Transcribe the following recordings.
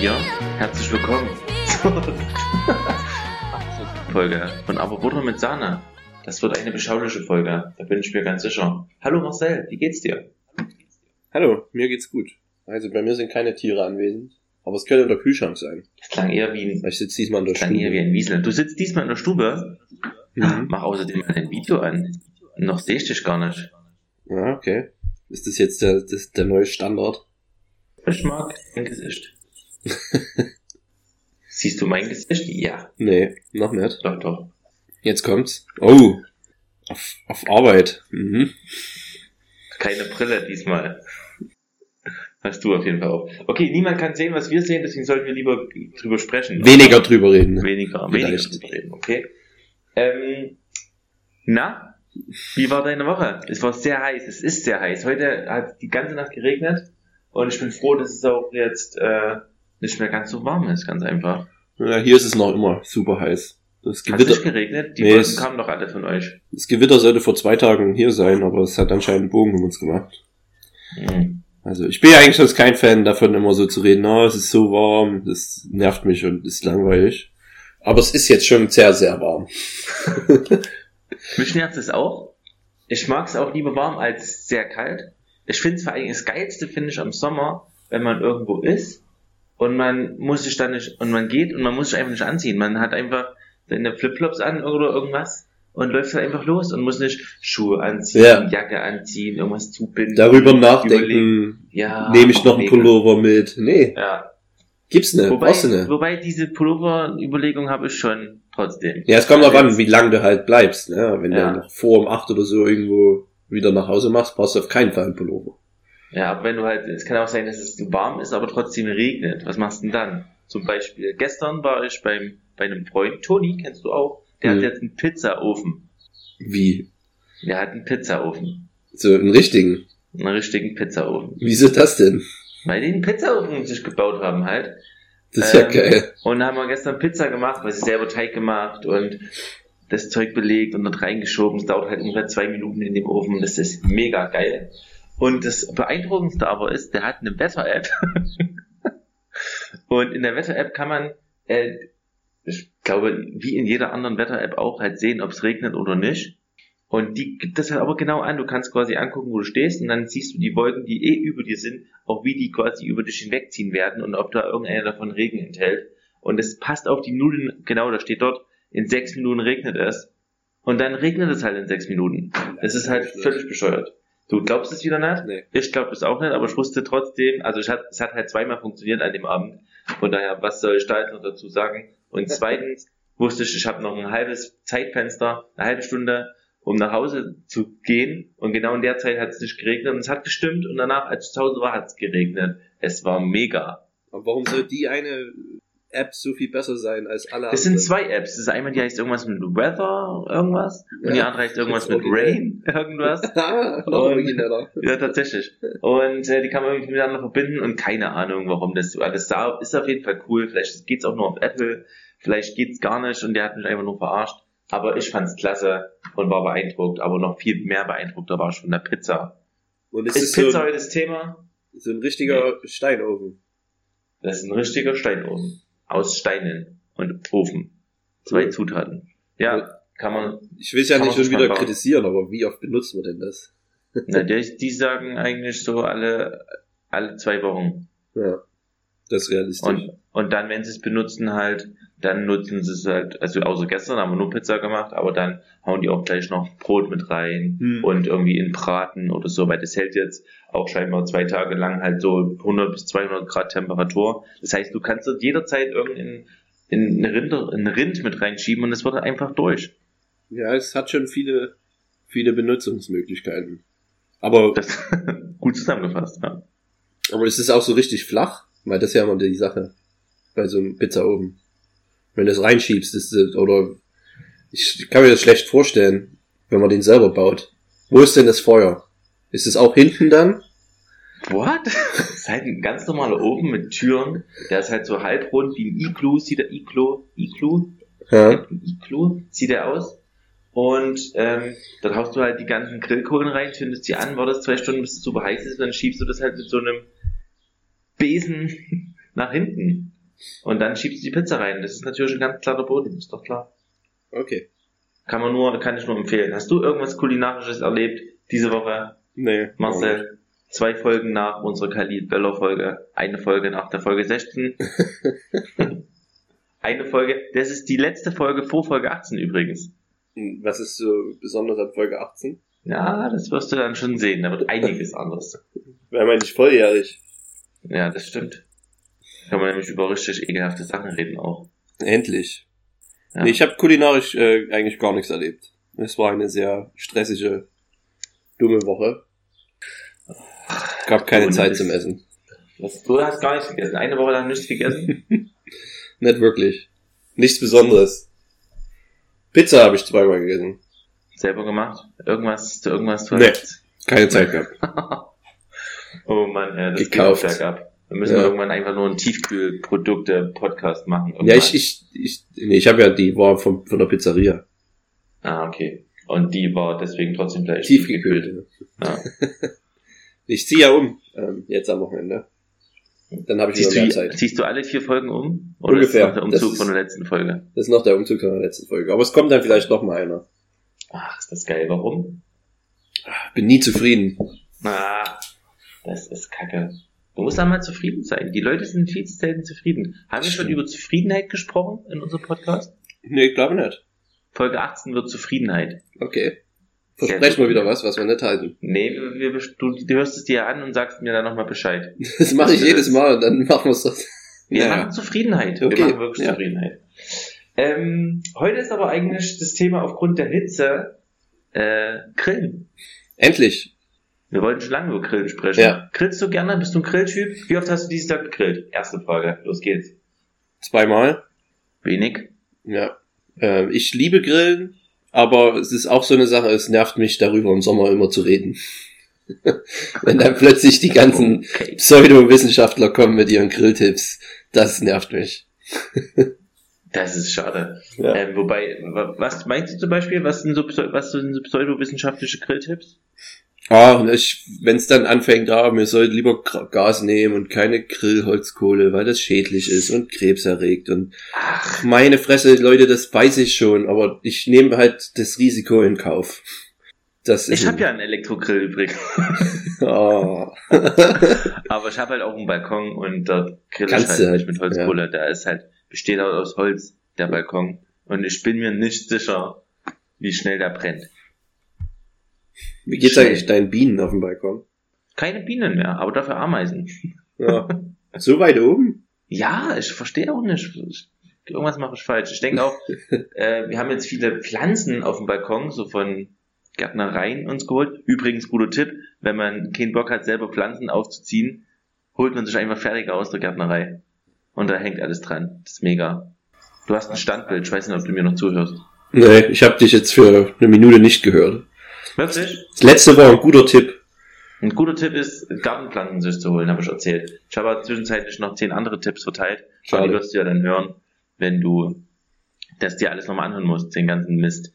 Dir? Herzlich willkommen zur Folge von Aber Butter mit Sahne. Das wird eine beschauliche Folge, da bin ich mir ganz sicher. Hallo Marcel, wie geht's dir? Hallo, mir geht's gut. Also bei mir sind keine Tiere anwesend. Aber es könnte der Kühlschrank sein. Das klang eher wie ein, ich sitze diesmal in der das klang eher Stube. wie ein Wiesel. Du sitzt diesmal in der Stube? Mhm. Mach außerdem mal dein Video an. Noch sehe ich dich gar nicht. Ja, okay. Ist das jetzt der, das, der neue Standard? Ich mag dein Gesicht. Siehst du mein Gesicht? Ja, Nee, noch nicht. doch, doch. Jetzt kommt's. Oh, auf, auf Arbeit. Mhm. Keine Brille diesmal. Hast du auf jeden Fall auch. Okay, niemand kann sehen, was wir sehen, deswegen sollten wir lieber drüber sprechen. Weniger drüber reden. Weniger, weniger Vielleicht. drüber reden, okay. Ähm, na, wie war deine Woche? Es war sehr heiß, es ist sehr heiß. Heute hat die ganze Nacht geregnet und ich bin froh, dass es auch jetzt äh, nicht mehr ganz so warm ist, ganz einfach. Ja, hier ist es noch immer super heiß. Das Hat es nicht Gewitter, geregnet? Die Nee, Wolken kamen doch alle von euch. das Gewitter sollte vor zwei Tagen hier sein, aber es hat anscheinend einen Bogen um uns gemacht. Hm. Also ich bin ja eigentlich sonst kein Fan davon, immer so zu reden, oh, es ist so warm, das nervt mich und ist langweilig. Aber es ist jetzt schon sehr, sehr warm. Mich nervt es auch. Ich mag es auch lieber warm als sehr kalt. Ich finde es vor allem das Geilste, finde ich, am Sommer, wenn man irgendwo ist und man muss sich dann nicht, und man geht und man muss sich einfach nicht anziehen. Man hat einfach seine Flipflops an oder irgendwas und läuft dann einfach los und muss nicht Schuhe anziehen, Ja. Jacke anziehen, irgendwas zubinden. Darüber nachdenken, Ja, nehme ich noch einen. Pullover mit. Nee, Ja. gibt's nicht, Wobei, brauchst du nicht. wobei diese Pullover-Überlegung habe ich schon trotzdem. Ja, es kommt Also drauf an, jetzt- wie lange du halt bleibst. Ne? Wenn Ja. du noch vor um acht oder so irgendwo wieder nach Hause machst, brauchst du auf keinen Fall einen Pullover. Ja, aber wenn du halt, es kann auch sein, dass es warm ist, aber trotzdem regnet. Was machst du denn dann? Zum Beispiel, gestern war ich beim, bei einem Freund, Toni, kennst du auch, der Mhm. hat jetzt einen Pizzaofen. Wie? Der hat einen Pizzaofen. So einen richtigen. Einen richtigen Pizzaofen. Wieso das denn? Weil die einen Pizzaofen sich gebaut haben halt. Das ist ja Ähm, geil. Und haben wir gestern Pizza gemacht, weil sie selber Teig gemacht und das Zeug belegt und dort reingeschoben. Es dauert halt ungefähr zwei Minuten in dem Ofen. Das ist mega geil. Und das Beeindruckendste aber ist, der hat eine Wetter-App. und in der Wetter-App kann man, äh, ich glaube, wie in jeder anderen Wetter-App auch, halt sehen, ob es regnet oder nicht. Und die gibt das halt aber genau an. Du kannst quasi angucken, wo du stehst und dann siehst du die Wolken, die eh über dir sind, auch wie die quasi über dich hinwegziehen werden und ob da irgendeiner davon Regen enthält. Und es passt auf die Minuten, genau, da steht dort, in sechs Minuten regnet es. Und dann regnet es halt in sechs Minuten. Das ist halt völlig bescheuert. Du glaubst es wieder nicht? Nee. Ich glaube es auch nicht, aber ich wusste trotzdem, also ich hat, es hat halt zweimal funktioniert an dem Abend. Von daher, was soll ich da jetzt noch dazu sagen? Und zweitens wusste ich, ich habe noch ein halbes Zeitfenster, eine halbe Stunde, um nach Hause zu gehen. Und genau in der Zeit hat es nicht geregnet und es hat gestimmt. Und danach, als ich zu Hause war, hat es geregnet. Es war mega. Aber warum soll die eine App so viel besser sein als alle Es sind zwei Apps. Das ist einmal, die heißt irgendwas mit Weather, irgendwas. Und die Ja, andere heißt irgendwas mit. Rain, irgendwas. Ah, Und- origineller. Ja, tatsächlich. Und äh, die kann man irgendwie miteinander verbinden und keine Ahnung, warum das so alles da ist. Auf jeden Fall cool. Vielleicht geht's auch nur auf Apple, vielleicht geht's gar nicht und der hat mich einfach nur verarscht. Aber ich fand's klasse und war beeindruckt. Aber noch viel mehr beeindruckter war ich von der Pizza. Und es Ist, ist, Pizza so, heute das Thema? so ein richtiger Steinofen. Das ist ein richtiger Steinofen. Aus Steinen und Ofen. Zwei Cool. Zutaten. Ja, kann man. Ich will es ja nicht schon wieder bauen. kritisieren, aber wie oft benutzt man denn das? Na, die, die sagen eigentlich so alle, alle zwei Wochen. Ja, das ist realistisch. Und, und dann, wenn sie es benutzen halt, dann nutzen sie es halt, also außer gestern haben wir nur Pizza gemacht, aber dann hauen die auch gleich noch Brot mit rein Hm. und irgendwie in Braten oder so, weil das hält jetzt auch scheinbar zwei Tage lang halt so 100 bis 200 Grad Temperatur. Das heißt, du kannst dort jederzeit irgendein in eine Rinder, in Rind mit reinschieben und es wird einfach durch. ja, es hat schon viele, viele Benutzungsmöglichkeiten. Aber, Das gut zusammengefasst, ja. aber es ist auch so richtig flach, weil das ist ja immer die Sache bei so einem Pizzaofen. Wenn du es reinschiebst, ist oder ich kann mir das schlecht vorstellen, wenn man den selber baut. Wo ist denn das Feuer? Ist es auch hinten dann? What? Das ist halt ein ganz normaler Ofen mit Türen. Der ist halt so halbrund wie ein Iglu, sieht der Iglu, Iglu, Ja. ein Iglu sieht er aus. Und ähm, dann haust du halt die ganzen Grillkohlen rein, zündest die an, wartest zwei Stunden, bis es super heiß ist, und dann schiebst du das halt mit so einem Besen nach hinten. Und dann schiebst du die Pizza rein. Das ist natürlich ein ganz klarer Boden, ist doch klar. Okay. Kann man nur, kann ich nur empfehlen. Hast du irgendwas Kulinarisches erlebt diese Woche? Nee. Marcel, zwei Folgen nach unserer Khalid Böller Folge, eine Folge nach der Folge 16. eine Folge, das ist die letzte Folge vor Folge 18 übrigens. Hm, Was ist so besonders an Folge 18? Ja, das wirst du dann schon sehen. Da wird einiges anders. Wir haben nicht volljährig. Ja, das stimmt. Kann man nämlich über richtig ekelhafte Sachen reden auch. Endlich. Ja. Nee, ich habe kulinarisch äh, eigentlich gar nichts erlebt. Es war eine sehr stressige, dumme Woche. Gab keine Und Zeit zum Essen. Was, du hast gar nichts gegessen. Eine Woche lang nichts gegessen. Nicht wirklich. Nichts Besonderes. Pizza habe ich zweimal gegessen. Selber gemacht. Irgendwas, irgendwas. Nee. Keine Zeit gehabt. oh Mann, äh, das Gekauft. geht bergab. Wir müssen Ja. irgendwann einfach nur einen Tiefkühlprodukte-Podcast machen. Ja, Irgendwann. ich, ich, ich, nee, ich habe ja die war vom, von der Pizzeria. Ah, okay. Und die war deswegen trotzdem gleich Tiefgekühlt. Ja. Ich ziehe ja um, ähm, jetzt am Wochenende. Dann habe ich Ziehst wieder mehr Zeit. ziehst du alle vier Folgen um? Oder Ungefähr. ist noch der Umzug Das von der letzten Folge? Das ist noch der Umzug von der letzten Folge. Aber es kommt dann vielleicht noch mal einer. Ach, ist das geil. Warum? Bin nie zufrieden. Ah, das ist kacke. Du musst einmal zufrieden sein. Die Leute sind viel zu selten zufrieden. Haben wir schon über Zufriedenheit gesprochen in unserem Podcast? Nee, ich glaube nicht. Folge 18 wird Zufriedenheit. Okay. Versprechen wir wieder was, was wir nicht halten. Nee, wir, wir, du, du hörst es dir an und sagst mir dann nochmal Bescheid. Das mache ich jedes Mal und dann machen wir es doch. Wir Ja. machen Zufriedenheit. Okay, Wir machen wirklich ja. Zufriedenheit. Ähm, heute ist aber eigentlich das Thema aufgrund der Hitze äh, Grillen. Endlich. Wir wollten schon lange über Grillen sprechen. Ja. Grillst du gerne? Bist du ein Grilltyp? Wie oft hast du dieses Jahr gegrillt? Erste Frage. Los geht's. Zweimal. Wenig. Ja. Ähm, ich liebe Grillen, aber es ist auch so eine Sache, es nervt mich darüber im Sommer immer zu reden. Wenn dann plötzlich die ganzen Okay. Pseudo-Wissenschaftler kommen mit ihren Grilltipps, das nervt mich. Das ist schade. Ja. Ähm, wobei, wa- was meinst du zum Beispiel? Was sind so, was sind so pseudowissenschaftliche Grilltipps? Ah, wenn es dann anfängt, ah, mir soll lieber Gas nehmen und keine Grillholzkohle, weil das schädlich ist und Krebs erregt und Ach, meine Fresse, Leute, das weiß ich schon, aber ich nehme halt das Risiko in Kauf. Das ich habe ja einen Elektrogrill übrigens. Ah. Aber ich habe halt auch einen Balkon und dort grill ich halt du nicht halt, mit Holzkohle. Da ist halt, besteht halt aus Holz, der Balkon. Und ich bin mir nicht sicher, wie schnell der brennt. Wie geht's Schnell. eigentlich deinen Bienen auf dem Balkon? Keine Bienen mehr, aber dafür Ameisen. Ja. so weit oben? Ja, ich verstehe auch nicht. Ich, irgendwas mache ich falsch. Ich denke auch, äh, wir haben jetzt viele Pflanzen auf dem Balkon, so von Gärtnereien uns geholt. Übrigens, guter Tipp, wenn man keinen Bock hat, selber Pflanzen aufzuziehen, holt man sich einfach fertige aus der Gärtnerei. Und da hängt alles dran. Das ist mega. Du hast ein Standbild, ich weiß nicht, ob du mir noch zuhörst. Nee, ich habe dich jetzt für eine Minute nicht gehört. Das letzte war ein guter Tipp. Ein guter Tipp ist, Gartenpflanzen sich zu holen, habe ich erzählt. Ich habe aber zwischenzeitlich noch zehn andere Tipps verteilt. Aber die Schade. wirst du ja dann hören, wenn du das dir alles nochmal anhören musst, den ganzen Mist.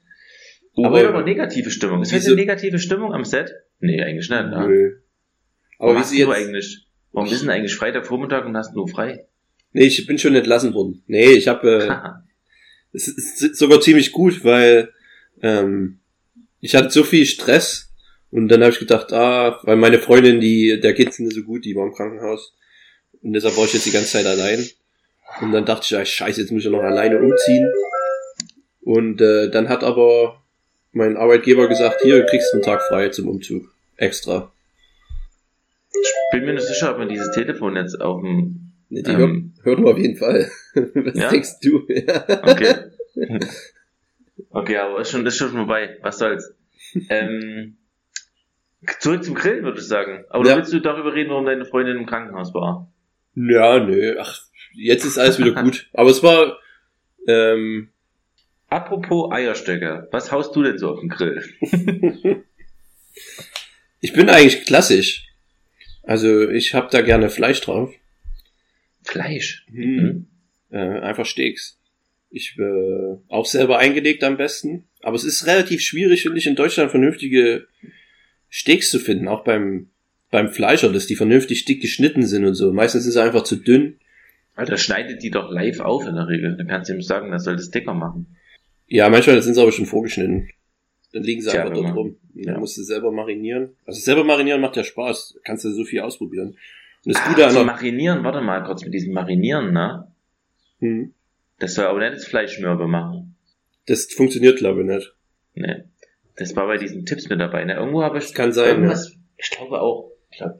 Oh, Aber- aber negative Stimmung. Ist heute eine negative Stimmung am Set? Nee, eigentlich nicht. Ne? Nö. Warum Aber wie sie du jetzt... eigentlich? Warum bist du denn eigentlich Freitagvormittag und hast nur frei? Nee, ich bin schon entlassen worden. Nee, ich habe... Äh, es ist sogar ziemlich gut, weil ähm, ich hatte so viel Stress und dann habe ich gedacht, ah, weil meine Freundin, die, der geht's nicht so gut, die war im Krankenhaus und deshalb war ich jetzt die ganze Zeit allein und dann dachte ich, ja, scheiße, jetzt muss ich noch alleine umziehen und äh, dann hat aber mein Arbeitgeber gesagt, hier, du kriegst einen Tag frei zum Umzug, extra. ich bin mir nicht sicher, ob man dieses Telefon jetzt auf dem... Nee, Die Ähm. hört, hört man auf jeden Fall. Was Ja? denkst du? Okay. Okay, aber ist schon, ist schon vorbei. Was soll's. Ähm, zurück zum Grillen, würde ich sagen. Aber Ja. willst du darüber reden, warum deine Freundin im Krankenhaus war? ja, nö, ach, jetzt ist alles wieder gut. Aber es war, ähm, Apropos Eierstöcke, was haust du denn so auf den Grill? Ich bin eigentlich klassisch. Also ich hab da gerne Fleisch drauf. Fleisch. Hm. Äh, einfach Steaks. Ich äh, auch selber eingelegt am besten. Aber es ist relativ schwierig, finde ich, in Deutschland vernünftige Steaks zu finden. Auch beim beim Fleischer, dass die vernünftig dick geschnitten sind und so. Meistens ist es einfach zu dünn. Alter, schneidet die doch live auf in der Regel. Dann kannst du ihm sagen, er soll das dicker machen. Ja, manchmal sind sie aber schon vorgeschnitten. Dann liegen sie Tja, einfach dort rum. Dann ja. musst du selber marinieren. Also selber marinieren macht ja Spaß. Kannst du so viel ausprobieren. Und das Ah, Gute an zum der, Marinieren, warte mal kurz mit diesem Marinieren, ne? hm, Das soll aber nicht das Fleischmürbe machen. das funktioniert glaube ich nicht. Nee. Das war bei diesen Tipps mit dabei, ne? Irgendwo habe ich Kann sein, irgendwas, ich glaube auch, ich glaube,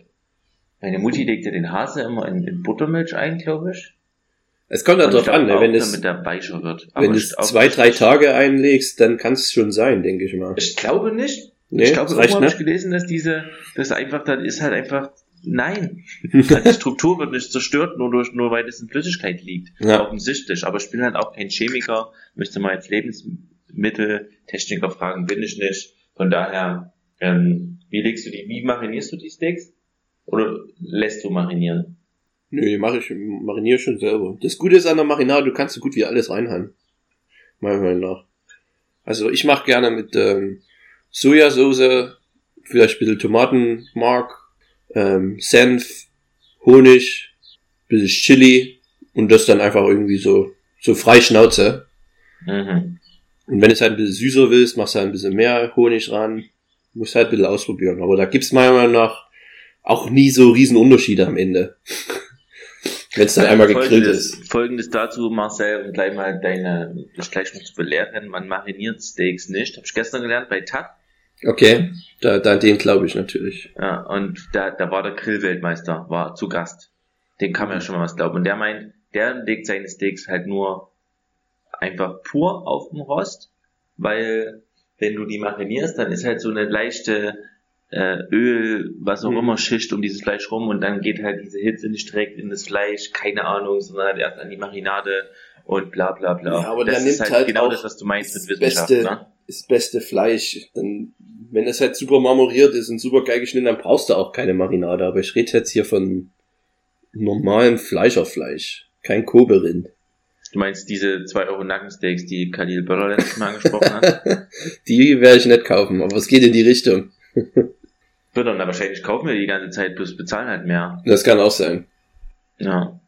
meine Mutti legte den Hase immer in, in Buttermilch ein, glaube ich. Es kommt ja drauf ich an, ne? wenn es, wenn du ich es zwei, drei Tage einlegst, dann kann es schon sein, denke ich mal. Ich glaube nicht. Nee, ich glaube, irgendwo habe ich nicht. gelesen, dass diese, das einfach, das ist halt einfach, nein. die Struktur wird nicht zerstört, nur durch, nur weil es in Flüssigkeit liegt. Ja. Offensichtlich. Aber ich bin halt auch kein Chemiker, müsste mal jetzt Lebensmitteltechniker fragen, bin ich nicht. Von daher, ähm, wie legst du die, wie marinierst du die Steaks? Oder lässt du marinieren? Nö, mache ich, mariniere schon selber. Das Gute ist an der Marinade, du kannst so gut wie alles reinhauen. Meiner Meinung nach. Also ich mache gerne mit ähm, Sojasauce, vielleicht ein bisschen Tomatenmark, ähm, Senf, Honig, bisschen Chili und das dann einfach irgendwie so, so frei Schnauze. Mhm. Und wenn du es halt ein bisschen süßer willst, machst du halt ein bisschen mehr Honig ran. Musst halt ein bisschen ausprobieren. Aber da gibt's meiner Meinung nach auch nie so riesen Unterschiede am Ende. wenn es dann einmal gegrillt ist. Folgendes dazu, Marcel, und gleich mal deine, dich gleich noch zu belehren, man mariniert Steaks nicht. Habe ich gestern gelernt bei TAT. Okay, da, da den glaube ich natürlich. Ja, und da, da war der Grillweltmeister, war zu Gast. Den kann man ja schon mal was glauben. Und der meint, der legt seine Steaks halt nur einfach pur auf dem Rost, weil wenn du die marinierst, dann ist halt so eine leichte äh, Öl, was auch Mhm. immer, Schicht um dieses Fleisch rum und dann geht halt diese Hitze nicht direkt in das Fleisch, keine Ahnung, sondern halt erst an die Marinade und bla bla bla. Ja, aber das der ist nimmt halt, halt genau das, was du meinst mit Wissenschaft. Beste- Ne? Das beste Fleisch. Dann, wenn es halt super marmoriert ist und super geil geschnitten, dann brauchst du auch keine Marinade. Aber ich rede jetzt hier von normalem Fleischerfleisch. Kein Kobe-Rind. Du meinst diese 2 Euro Nackensteaks, die Khalil Böller letztes Mal angesprochen hat? Die werde ich nicht kaufen, aber es geht in die Richtung. Wird dann wahrscheinlich kaufen wir die ganze Zeit, bloß bezahlen halt mehr. Das kann auch sein. Ja,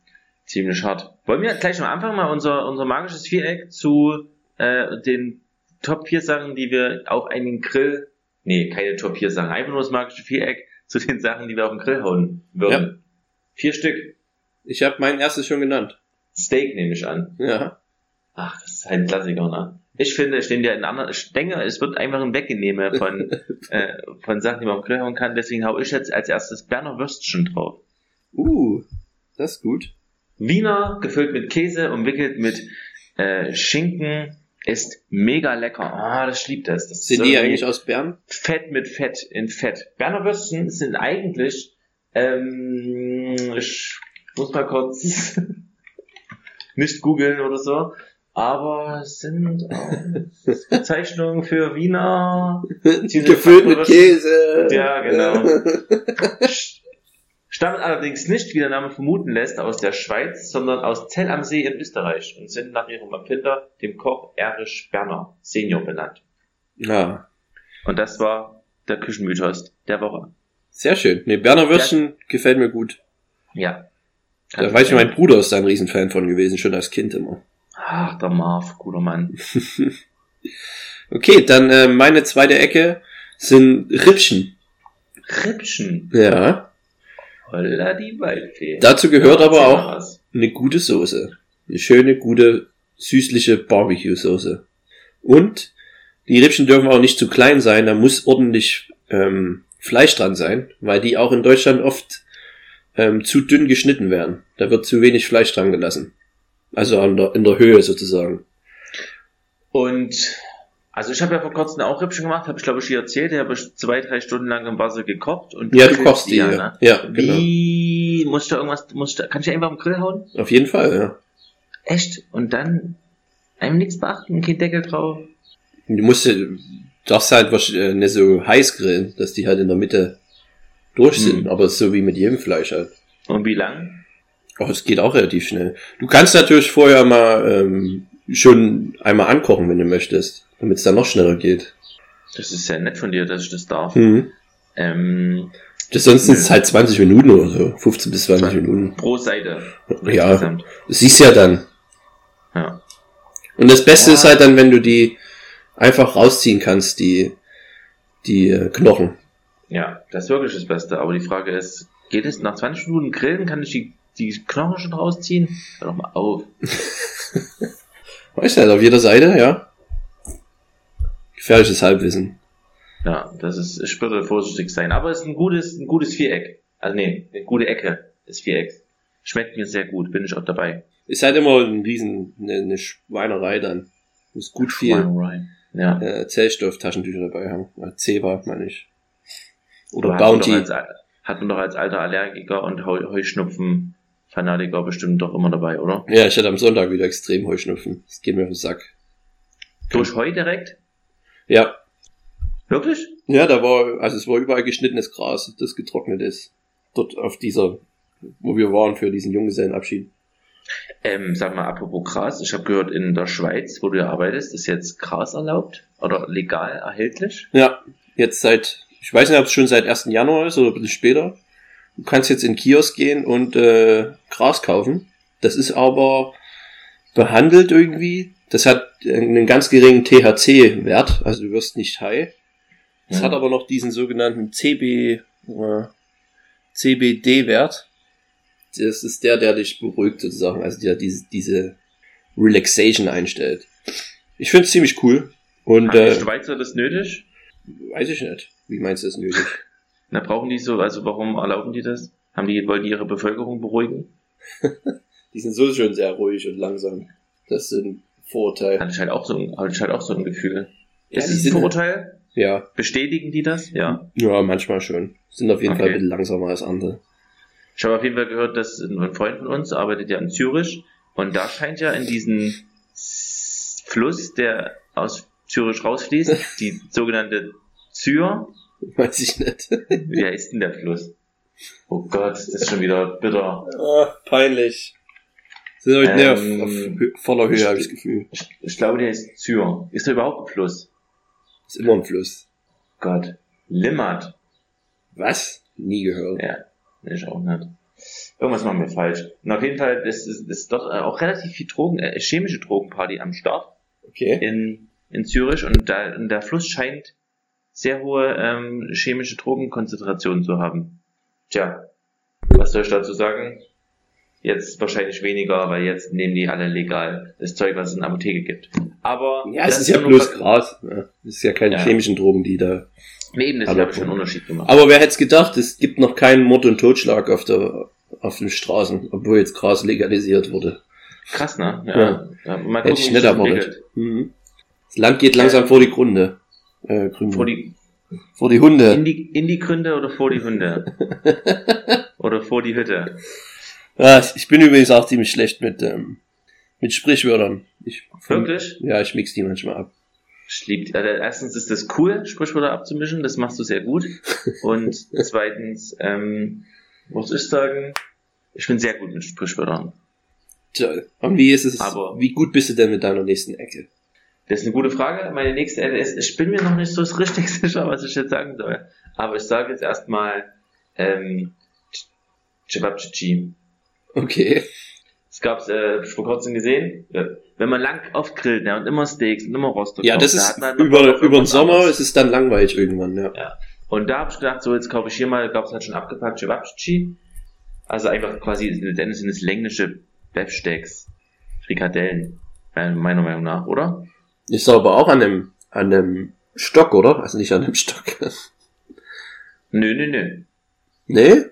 ziemlich hart. Wollen wir gleich am Anfang mal unser, unser magisches Viereck zu äh, den Top 4 Sachen, die wir auf einen Grill, nee, keine Top 4 Sachen, einfach nur das magische Viereck zu den Sachen, die wir auf den Grill hauen würden. Vier Stück. Ich habe mein erstes schon genannt. Steak nehme ich an. Ja. Ach, das ist halt ein Klassiker, ne? Ich finde, stehen ja in anderen, ich denke, es wird einfach ein Weggenehme von, äh, von Sachen, die man auf den Grill hauen kann, deswegen hau ich jetzt als erstes Berner Würstchen drauf. Uh, das ist gut. Wiener, gefüllt mit Käse, umwickelt mit äh, Schinken, ist mega lecker. Ah, das liebt es. Das Sind die eigentlich aus Bern? Fett mit Fett in Fett. Berner Würstchen sind eigentlich, ähm, ich muss mal kurz nicht googeln oder so, aber es sind auch Bezeichnungen für Wiener. Gefüllt mit Käse. Ja, genau. Stammen allerdings nicht, wie der Name vermuten lässt, aus der Schweiz, sondern aus Zell am See in Österreich und sind nach ihrem Erfinder, dem Koch Erich Berner Senior benannt. Ja, Und das war der Küchenmythos der Woche. sehr schön. Nee, Berner Würstchen gefällt mir gut. Ja. Da weiß ich, mein Bruder ist da ein Riesenfan von gewesen, schon als Kind immer. Ach, der Marv, guter Mann. Okay, dann äh, meine zweite Ecke sind Rippchen. Rippchen. Ja. Holla die Waldfee. Dazu gehört aber auch was. eine gute Soße. Eine schöne, gute, süßliche Barbecue-Soße. Und die Rippchen dürfen auch nicht zu klein sein, da muss ordentlich ähm, Fleisch dran sein, weil die auch in Deutschland oft ähm, zu dünn geschnitten werden. Da wird zu wenig Fleisch dran gelassen. Also an der, in der Höhe sozusagen. Und also ich habe ja vor kurzem auch Rippchen gemacht, habe ich glaube ich hier erzählt, die habe ich zwei, drei Stunden lang im Wasser gekocht und Ja, du kochst die, ja, ne? Ja, genau. Wie musst du irgendwas, musst du, kann ich einfach im Grill hauen? Auf jeden Fall, ja. Echt? Und dann einem nichts beachten, kein Deckel drauf. Du musst, äh, darfst halt wahrsch- äh, nicht so heiß grillen, dass die halt in der Mitte durch sind, Hm. aber so wie mit jedem Fleisch halt. Und wie lang? Oh, es geht auch relativ schnell. Du kannst natürlich vorher mal ähm, schon einmal ankochen, wenn du möchtest, damit es dann noch schneller geht. Das ist sehr nett von dir, dass ich das darf. Mhm. Ähm, Das sonst sind es halt 20 Minuten oder so. 15 bis 20 Minuten. pro Seite. Ja. Insgesamt. Das siehst du ja dann. Ja. Und das Beste Ja. ist halt dann, wenn du die einfach rausziehen kannst, die, die äh, Knochen. Ja, das ist wirklich das Beste. Aber die Frage ist, geht es nach 20 Minuten Grillen? Kann ich die, die Knochen schon rausziehen? Hör doch mal auf. Weißt du halt, auf jeder Seite, ja. Gefährliches Halbwissen. Ja, das ist, ich würde vorsichtig sein. Aber es ist ein gutes, ein gutes Viereck. Also nee, eine gute Ecke des Vierecks. Schmeckt mir sehr gut, bin ich auch dabei. Ist halt immer ein riesen, eine, eine Schweinerei dann. Muss gut viel. Ja. äh, Zellstofftaschentücher dabei haben. Zewa, meine ich. Oder Aber hat man Bounty. Als, hat man doch als alter Allergiker und Heu Heuschnupfen-Fanatiker bestimmt doch immer dabei, oder? Ja, ich hatte am Sonntag wieder extrem Heuschnupfen. Das geht mir auf den Sack. Durch Heu direkt? Ja. Wirklich? Ja, da war, also es war überall geschnittenes Gras, das getrocknet ist. Dort auf dieser, wo wir waren für diesen Junggesellenabschied. Ähm, sag mal, apropos Gras, ich habe gehört, in der Schweiz, wo du ja arbeitest, ist jetzt Gras erlaubt oder legal erhältlich. Ja, jetzt seit, ich weiß nicht, ob es schon seit 1. Januar ist oder ein bisschen später. Du kannst jetzt in Kiosk gehen und äh, Gras kaufen. Das ist aber behandelt irgendwie. Das hat einen ganz geringen THC-Wert, also du wirst nicht high. Es Ja. hat aber noch diesen sogenannten CB, äh, CBD-Wert. Das ist der, der dich beruhigt sozusagen, also der diese, diese Relaxation einstellt. Ich finde es ziemlich cool. Und die äh, Schweizer das nötig? weiß ich nicht. Wie meinst du das nötig? Na, brauchen die so, also warum erlauben die das? Haben die, wollen die ihre Bevölkerung beruhigen? Die sind so schon sehr ruhig und langsam. Das sind Vorurteile. Hatte ich halt auch so ein, hatte ich halt auch so ein Gefühl. Ja, ist es ein Vorurteil? Ja, Bestätigen die das? Ja. ja, manchmal schon. Sind auf jeden Fall Okay. ein bisschen langsamer als andere. Ich habe auf jeden Fall gehört, dass ein Freund von uns arbeitet ja in Zürich und da scheint ja in diesen Fluss, der aus Zürich rausfließt, die sogenannte Zür, Weiß ich nicht. wie heißt denn der Fluss? Oh Gott, das ist schon wieder bitter. Ah, peinlich. Sind heute Ähm, näher auf, auf voller Höhe, habe ich das Gefühl. Ich, ich glaube, der heißt Zür. Ist da überhaupt ein Fluss? Ist immer ein Fluss. Gott. Limmat. Was? Nie gehört. Ja, ich auch nicht. Irgendwas machen wir falsch. Und auf jeden Fall ist, ist, ist dort äh, auch relativ viel Drogen, äh, chemische Drogenparty am Start Okay. in, in Zürich und, da, und der Fluss scheint sehr hohe ähm, chemische Drogenkonzentrationen zu haben. Tja, was soll ich dazu sagen? Jetzt wahrscheinlich weniger, weil jetzt nehmen die alle legal das Zeug, was es in der Apotheke gibt. Aber Ja, es ist ja bloß Gras. Ja, es ist ja keine Ja. chemischen Drogen, die da. Nee, eben, das habe ich schon einen Unterschied gemacht. Aber wer hätte es gedacht, es gibt noch keinen Mord und Totschlag auf der auf den Straßen, obwohl jetzt Gras legalisiert wurde. Krass, ne? Ja. ja. Mal Hätte ich nicht das erwartet. Mhm. Das Land geht langsam vor die Gründe. Äh, Gründe. Vor die, vor die Hunde. in, die, in die Gründe oder vor die Hunde? oder vor die Hütte? Ja, ich- bin übrigens auch ziemlich schlecht mit, ähm, mit Sprichwörtern. Ich, Wirklich? Ja, ich mix die manchmal ab. Ich lieb, also erstens ist das cool, Sprichwörter abzumischen, das machst du sehr gut. Und zweitens, ähm, muss ich sagen, ich bin sehr gut mit Sprichwörtern. Tja, und wie ist es, Aber- wie gut bist du denn mit deiner nächsten Ecke? Das ist eine gute Frage. Meine nächste Ende ist, ich bin mir noch nicht so richtig sicher, was ich jetzt sagen soll. Aber ich sage jetzt erstmal, ähm, Cevapcici. Okay. Es gab's äh, vor kurzem gesehen, äh, wenn man lang oft grillt ne, und immer Steaks und immer Rostock. Ja, kauft, das da ist hat Bock über, über den Sommer ist es dann langweilig irgendwann, ja. Ja. Und da habe ich gedacht, so jetzt kaufe ich hier mal, gab's halt schon abgepackt Cevapcici. Also einfach quasi, letztendlich sind es längliche Beefsteaks, Frikadellen, meiner Meinung nach, oder? Ist aber auch an einem, an einem Stock, oder? Also nicht an einem Stock. Nö, nö, nö. nee?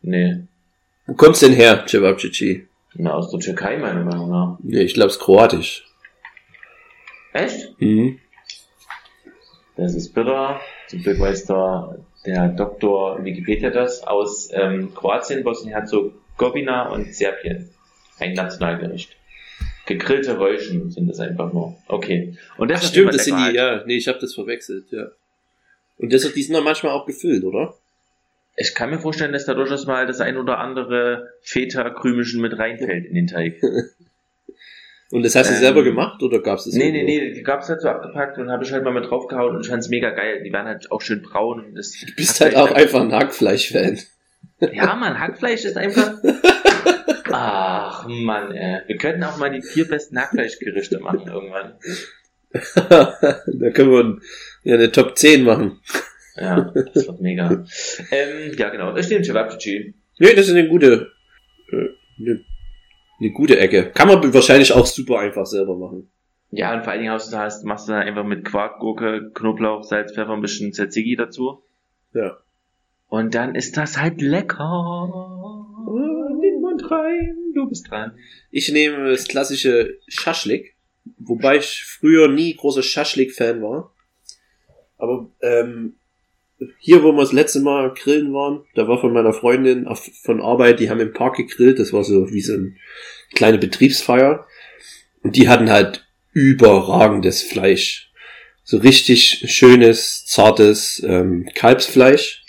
Nee. Wo kommt's denn her, Cevapcici? Na, aus der Türkei, meiner Meinung nach. Nee, ich glaube es kroatisch. Echt? Mhm. Das ist bitter. Zum Glück weiß der, der Doktor Wikipedia das aus ähm, Kroatien, Bosnien-Herzegowina und Serbien. Ein Nationalgericht. Gegrillte Räuschen sind es einfach nur. Okay. Und das Ach ist stimmt, das sind die, ja, nee, ich habe das verwechselt, ja. Und das, die sind doch manchmal auch gefüllt, oder? Ich kann mir vorstellen, dass da durchaus mal das ein oder andere Feta-Krümelchen mit reinfällt in den Teig. Und das hast du Ähm, selber gemacht oder gab's das? Nee, nee, irgendwo? nee, die gab's halt so abgepackt und habe ich halt mal mit draufgehauen und ich fand's mega geil. Die waren halt auch schön braun und das. Du bist halt auch einfach ein Hackfleisch-Fan. Ja, Mann, Hackfleisch ist einfach. Ach, Mann, ey. Wir könnten auch mal die vier besten Hackfleischgerichte machen irgendwann. da können wir ja, eine Top 10 machen. Ja, das wird mega. ähm, ja, genau. Ich nehme Cevapcici. Nee, das ist eine gute, äh, eine, eine gute Ecke. Kann man wahrscheinlich auch super einfach selber machen. Ja, und vor allen Dingen hast du, hast, machst du da einfach mit Quark, Gurke, Knoblauch, Salz, Pfeffer, ein bisschen Tzatziki dazu. Ja. Und dann ist das halt lecker. In den Mund rein, du bist dran. Ich nehme das klassische Schaschlik, wobei ich früher nie großer Schaschlik-Fan war. Aber ähm, hier, wo wir das letzte Mal grillen waren, da war von meiner Freundin auf, von Arbeit, die haben im Park gegrillt, das war so wie so eine kleine Betriebsfeier. Und die hatten halt überragendes Fleisch. So richtig schönes, zartes ähm, Kalbsfleisch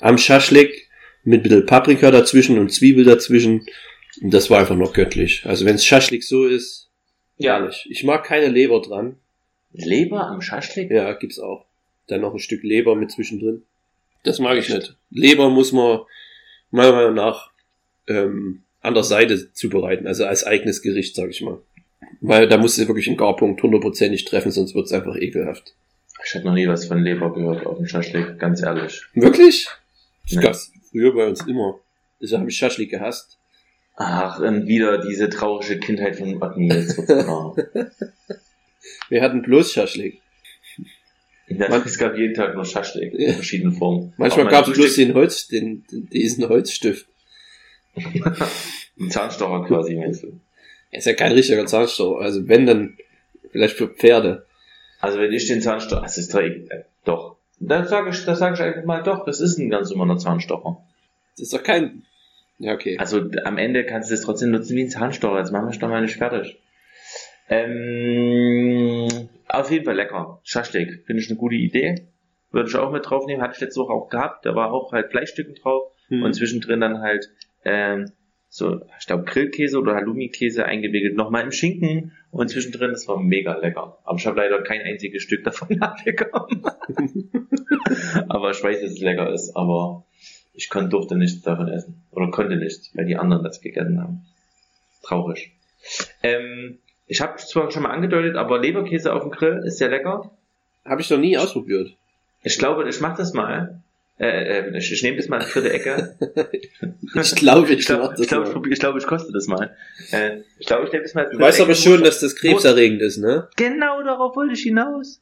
am Schaschlik mit ein bisschen Paprika dazwischen und Zwiebel dazwischen. Und das war einfach noch göttlich. Also wenn es Schaschlik so ist, herrlich. Ich mag keine Leber dran. Leber am Schaschlik? Ja, gibt's auch. Dann noch ein Stück Leber mit zwischendrin. Das mag ich nicht. Leber muss man meiner Meinung nach ähm, an der Seite zubereiten, also als eigenes Gericht, sag ich mal. Weil da musst du wirklich einen Garpunkt hundertprozentig treffen, sonst wird's einfach ekelhaft. Ich habe noch nie was von Leber gehört auf dem Schaschlik, ganz ehrlich. Wirklich? Das Nee. gab's früher bei uns immer. Deshalb habe ich Schaschlik gehasst. Ach, und wieder diese traurige Kindheit von genau. Wir hatten bloß Schaschlik. Ja, es gab jeden Tag nur Schaschlik in verschiedenen Formen. Manchmal gab's mein bloß den Holz, den, diesen Holzstift. Ein Zahnstocher quasi, meinst du? Ist ja kein richtiger Zahnstocher. Also wenn, dann vielleicht für Pferde. Also wenn ich den Zahnstocher, das ist doch, äh, doch. Dann sage ich, das sage ich einfach mal doch, das ist ein ganz normaler Zahnstocher. Das ist doch kein... Ja, okay. Also am Ende kannst du es trotzdem nutzen wie ein Zahnstocher. Jetzt machen wir doch mal nicht fertig. Ähm, auf jeden Fall lecker. Schaschlik, finde ich eine gute Idee. Würde ich auch mit draufnehmen. Hatte ich letzte Woche auch gehabt. Da war auch halt Fleischstücken drauf. Hm. Und zwischendrin dann halt ähm, so, ich glaube, Grillkäse oder Halloumi-Käse eingewickelt, nochmal im Schinken und zwischendrin, das war mega lecker. Aber ich habe leider kein einziges Stück davon abbekommen. aber ich weiß, dass es lecker ist, aber ich konnte, durfte nichts davon essen. Oder konnte nicht, weil die anderen das gegessen haben. Traurig. Ähm, ich habe zwar schon mal angedeutet, aber Leberkäse auf dem Grill ist sehr lecker. Habe ich noch nie ausprobiert. Ich glaube, ich mache das mal. Äh, äh, ich, ich nehme das mal in die dritte Ecke. Ich glaube, ich, Ich glaube, ich, glaub, ich, mal. probier- ich, glaub, ich koste das mal. Äh, ich glaube, ich nehme das mal. Du weißt aber schon, dass das krebserregend ist, ne? Genau darauf wollte ich hinaus.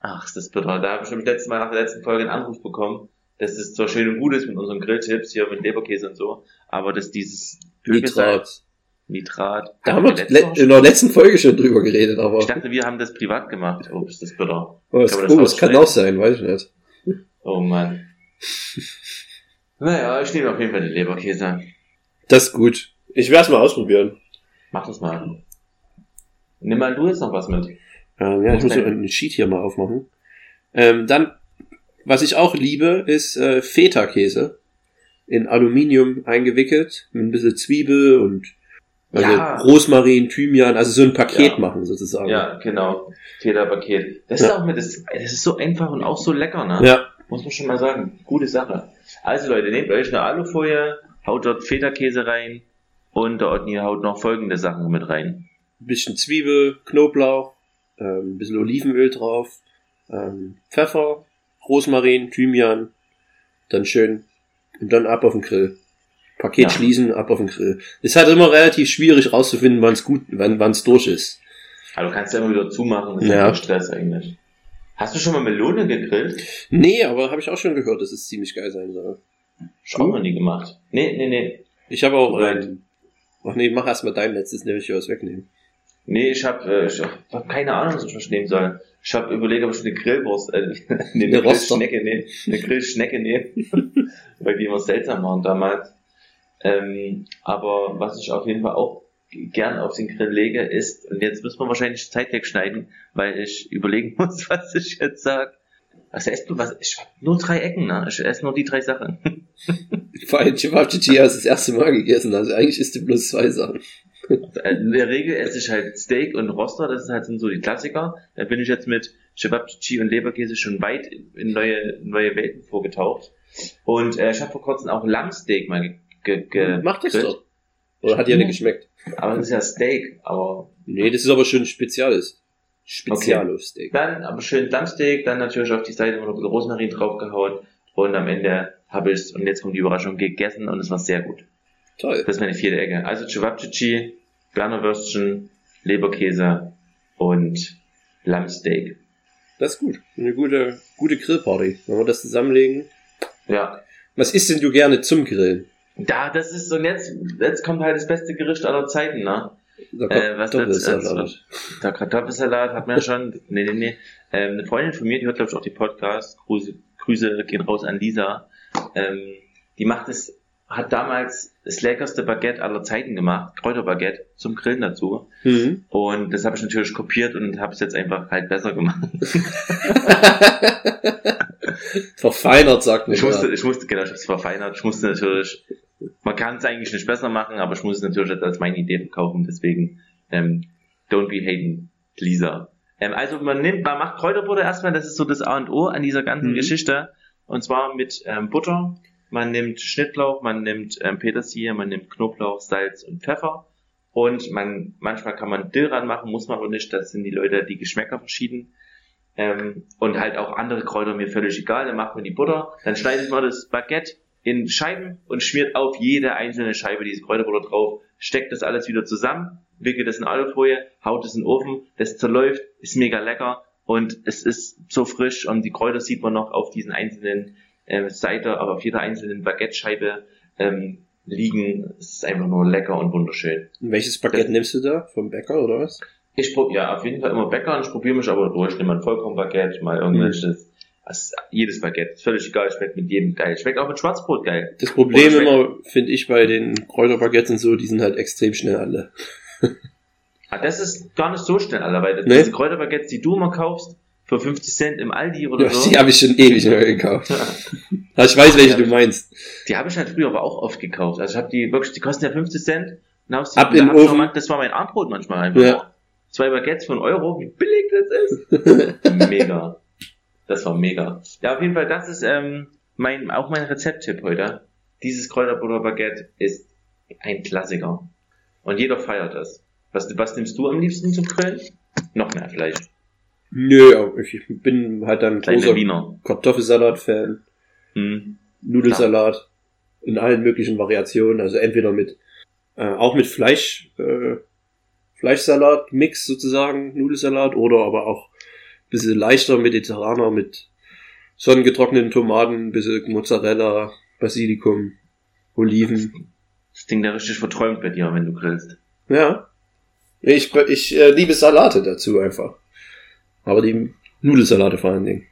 Ach, ist das bitter. Da habe ich schon das letzte Mal nach der letzten Folge einen Anruf bekommen, dass es zwar schön und gut ist mit unseren Grilltipps hier mit Leberkäse und so, aber dass dieses Nitrat. Nitrat. Da haben wir letzte le- Woche in der letzten Folge schon drüber geredet, aber Ich dachte, wir haben das privat gemacht. Oh, ist das bitter. oh, das, oh, das kann auch sein, weiß ich nicht. Oh Mann. Naja, ich nehme auf jeden Fall den Leberkäse. Das ist gut. Ich werde es mal ausprobieren. Mach das mal. Nimm mal du jetzt noch was mit. Ähm, ja, ich muss so einen Sheet hier mal aufmachen. Ähm, dann, was ich auch liebe, ist äh, Feta-Käse. In Aluminium eingewickelt, mit ein bisschen Zwiebel und also Ja. Rosmarin, Thymian, also so ein Paket Ja. machen sozusagen. Ja, genau. Federpaket. Das ist Ja. auch mit, das, das ist so einfach und auch so lecker, ne? ja. Muss man schon mal sagen. Gute Sache. Also Leute, nehmt euch eine Alufolie, haut dort Federkäse rein und der Otni haut noch folgende Sachen mit rein. Ein bisschen Zwiebel, Knoblauch, ähm, ein bisschen Olivenöl drauf, ähm, Pfeffer, Rosmarin, Thymian, dann schön und dann ab auf den Grill. Paket Ja. schließen, ab auf den Grill. Ist halt immer relativ schwierig rauszufinden, wann es gut, wann wann es durch ist. Aber du kannst ja immer wieder zumachen, das ist Ja. kein Stress eigentlich. Hast du schon mal Melone gegrillt? Nee, aber habe ich auch schon gehört, dass es ziemlich geil sein soll. Schon noch nie gemacht. Nee, nee, nee. Ich habe auch Right. ähm, Ach nee, mach erst mal dein letztes, nämlich ich was wegnehmen. Nee, ich habe äh, ich hab keine Ahnung, was ich nehmen soll. Ich habe überlegt, ob ich eine Grillwurst, äh, nee, eine Eine. Grillschnecke nehme, eine Grillschnecke nehme, weil die immer seltsam waren damals. Ähm, aber was ich auf jeden Fall auch gern auf den Grill lege, ist, und jetzt müssen wir wahrscheinlich Zeit wegschneiden, weil ich überlegen muss, was ich jetzt sag. Was esst du? Was? Ich hab nur drei Ecken, ne? Ich esse nur die drei Sachen. Vor allem Cevapcici hast du das erste Mal gegessen, also eigentlich isst du bloß zwei Sachen. Äh, In der Regel esse ich halt Steak und Roster, das sind halt so die Klassiker. Da bin ich jetzt mit Cevapcici und Leberkäse schon weit in neue, neue Welten vorgetaucht. Und äh, ich habe vor kurzem auch Lammsteak mal ge ge ge Mach das doch. Oder hat dir nicht geschmeckt? Aber das ist ja Steak, aber Nee, das ist aber schon ein Speziales. Spezialo-Steak. Dann aber schön Lammsteak, dann natürlich auf die Seite noch ein bisschen Rosmarin draufgehauen und am Ende habe ich und jetzt kommt die Überraschung gegessen und es war sehr gut. Toll. Das ist meine vierte Ecke. Also Cevapcici, Berner Würstchen, Leberkäse und Lammsteak. Das ist gut. Eine gute, gute Grillparty. Wenn wir das zusammenlegen. Ja. Was isst denn du gerne zum Grillen? Da, das ist so, und jetzt, jetzt kommt halt das beste Gericht aller Zeiten, ne? Äh, was also, der Kartoffelsalat hat man ja schon, nee, nee, nee. Ähm, eine Freundin von mir, die hört, glaube ich, auch die Podcast, Grüße, Grüße gehen raus an Lisa, ähm, die macht es, hat damals das leckerste Baguette aller Zeiten gemacht, Kräuterbaguette, zum Grillen dazu. Mhm. Und das habe ich natürlich kopiert und habe es jetzt einfach halt besser gemacht. Verfeinert, sagt man. Ich musste, ich musste, genau, ich habe es verfeinert. Ich musste natürlich, man kann es eigentlich nicht besser machen, aber ich muss es natürlich jetzt als meine Idee verkaufen. Deswegen, ähm, don't be hating, Lisa. Ähm, also man nimmt, man macht Kräuterbutter erstmal, das ist so das A und O an dieser ganzen Mhm. Geschichte. Und zwar mit ähm, Butter. Man nimmt Schnittlauch, man nimmt ähm, Petersilie, man nimmt Knoblauch, Salz und Pfeffer. Und man, manchmal kann man Dill ranmachen, muss man aber nicht. Das sind die Leute, die Geschmäcker verschieden. Ähm, und halt auch andere Kräuter mir völlig egal. Dann macht man die Butter, dann schneidet man das Baguette in Scheiben und schmiert auf jede einzelne Scheibe diese Kräuterbutter drauf, steckt das alles wieder zusammen, wickelt das in Alufolie, haut es in den Ofen, das zerläuft, ist mega lecker und es ist so frisch und die Kräuter sieht man noch auf diesen einzelnen äh, Seite, aber auf jeder einzelnen Baguette-Scheibe ähm, liegen. Es ist einfach nur lecker und wunderschön. Und welches Baguette nimmst du da? Vom Bäcker oder was? Ich probiere ja auf jeden Fall immer Bäcker und ich probiere mich aber durch. Ich nehme mal ein Vollkornbaguette, mal irgendwelches. Also jedes Baguette, ist völlig egal, schmeckt mit jedem geil. Schmeckt auch mit Schwarzbrot geil. Das Problem immer, finde ich, bei den Kräuterbaguettes und so, die sind halt extrem schnell alle. Ah, das ist gar nicht so schnell alle, weil Nee. diese Kräuterbaguettes, die du immer kaufst, für 50 Cent im Aldi oder Ja, so, die habe ich schon ewig mehr gekauft. Ja, ich weiß, welche du meinst. die habe ich halt früher aber auch oft gekauft. Also ich habe die wirklich, die kosten ja 50 Cent. Du Ab hab ich Ofen. mal- Das war mein Abendbrot manchmal einfach. Ja. Zwei Baguettes für einen Euro, wie billig das ist. mega. Das war mega. Ja, auf jeden Fall, das ist ähm, mein, auch mein Rezepttipp heute. Dieses Kräuterbutter-Baguette ist ein Klassiker. Und jeder feiert das. Was, was nimmst du am liebsten zum Grillen? Noch mehr Fleisch. Nö, ich bin halt dann Kleine großer Wiener. Kartoffelsalat-Fan. Hm. Nudelsalat in allen möglichen Variationen, also entweder mit äh, auch mit Fleisch äh, Fleischsalat Mix sozusagen Nudelsalat oder aber auch ein bisschen leichter mediterraner mit sonnengetrockneten Tomaten, ein bisschen Mozzarella, Basilikum, Oliven. Das Ding da richtig verträumt bei dir, wenn du grillst. Ja. Ich ich äh, liebe Salate dazu einfach. Aber die Nudelsalate vor allen Dingen.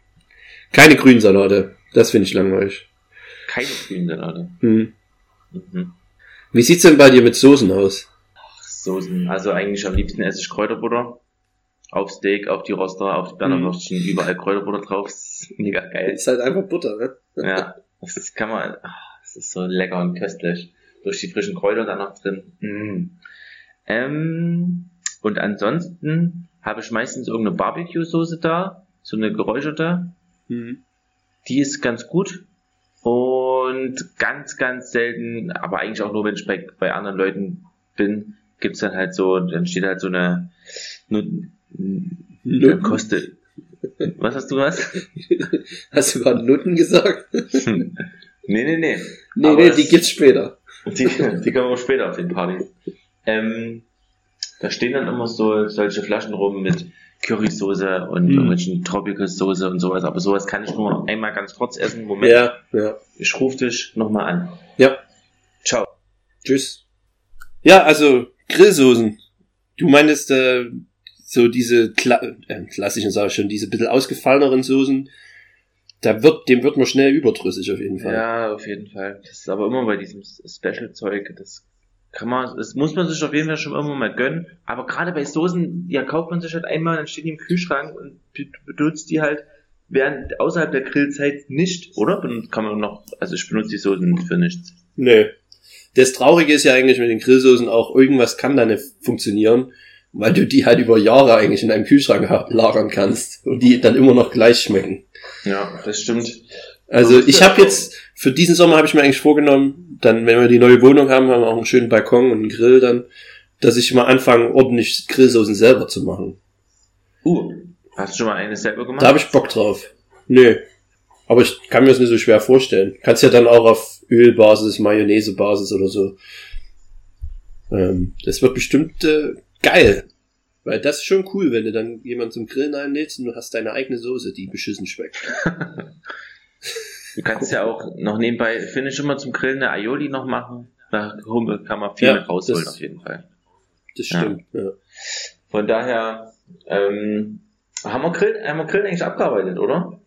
Keine Grünsalate, das finde ich langweilig. Keine grünen Salate. Hm. Mhm. Wie sieht's denn bei dir mit Soßen aus? Soßen. Also eigentlich am liebsten esse ich Kräuterbutter. Auf Steak, auf die Roster, auf die Berner Mhm. Überall Kräuterbutter drauf. Das ist mega geil. Ist halt einfach Butter, ne? Ja, das kann man, ach, das ist so lecker und köstlich. Durch die frischen Kräuter da noch drin. Mm. Ähm, und ansonsten habe ich meistens irgendeine Barbecue-Soße da, so eine geräucherte. Mhm. Die ist ganz gut. Und ganz, ganz selten, aber eigentlich auch nur, wenn ich bei, bei anderen Leuten bin, gibt's dann halt so, dann steht halt so eine, nur, Nutten? kostet, was hast du was? Hast du gerade Nutten gesagt? nee, nee, nee. Nee, Aber nee, die gibt's später. Die, die kommen wir später auf den Partys. Ähm, da stehen dann immer so solche Flaschen rum mit Currysoße und Mhm. irgendwelchen Tropicals-Soße und sowas. Aber sowas kann ich nur einmal ganz kurz essen. Moment, Ja, ja. ich rufe dich nochmal an. Ja. Ciao. Tschüss. Ja, also Grillsoßen. Du meinst äh, so diese Kla äh, klassischen, sag ich schon, diese bisschen ausgefalleneren Soßen. Da wird, dem wird man schnell überdrüssig auf jeden Fall. Ja, auf jeden Fall. Das ist aber immer bei diesem Special-Zeug, das kann man, das muss man sich auf jeden Fall schon irgendwann mal gönnen. Aber gerade bei Soßen, ja, kauft man sich halt einmal, dann steht die im Kühlschrank und be- benutzt die halt während, außerhalb der Grillzeit nicht, oder? Benutzt- Kann man noch, also ich benutze die Soßen für nichts. Nee. das Traurige ist ja eigentlich mit den Grillsoßen auch, irgendwas kann da nicht funktionieren, weil du die halt über Jahre eigentlich in einem Kühlschrank lagern kannst und die dann immer noch gleich schmecken. Ja, das stimmt. Also ich habe jetzt, für diesen Sommer habe ich mir eigentlich vorgenommen, dann, wenn wir die neue Wohnung haben, haben wir auch einen schönen Balkon und einen Grill dann, dass ich mal anfange, ordentlich Grillsoßen selber zu machen. Uh, hast du schon mal eine selber gemacht? Da habe ich Bock drauf. Nö. Aber ich kann mir das nicht so schwer vorstellen. Kannst ja dann auch auf Ölbasis, Mayonnaise-Basis oder so. Ähm, das wird bestimmt äh, geil. Weil das ist schon cool, wenn du dann jemanden zum Grillen einlädst und du hast deine eigene Soße, die beschissen schmeckt. Du kannst ja auch noch nebenbei, finde ich, immer zum Grillen eine Aioli noch machen. Da kann man viel Ja, mit rausholen das- auf jeden Fall. Das Ja. stimmt. Ja. Von daher, ähm, haben wir Grillen, haben wir Grillen eigentlich abgearbeitet, oder?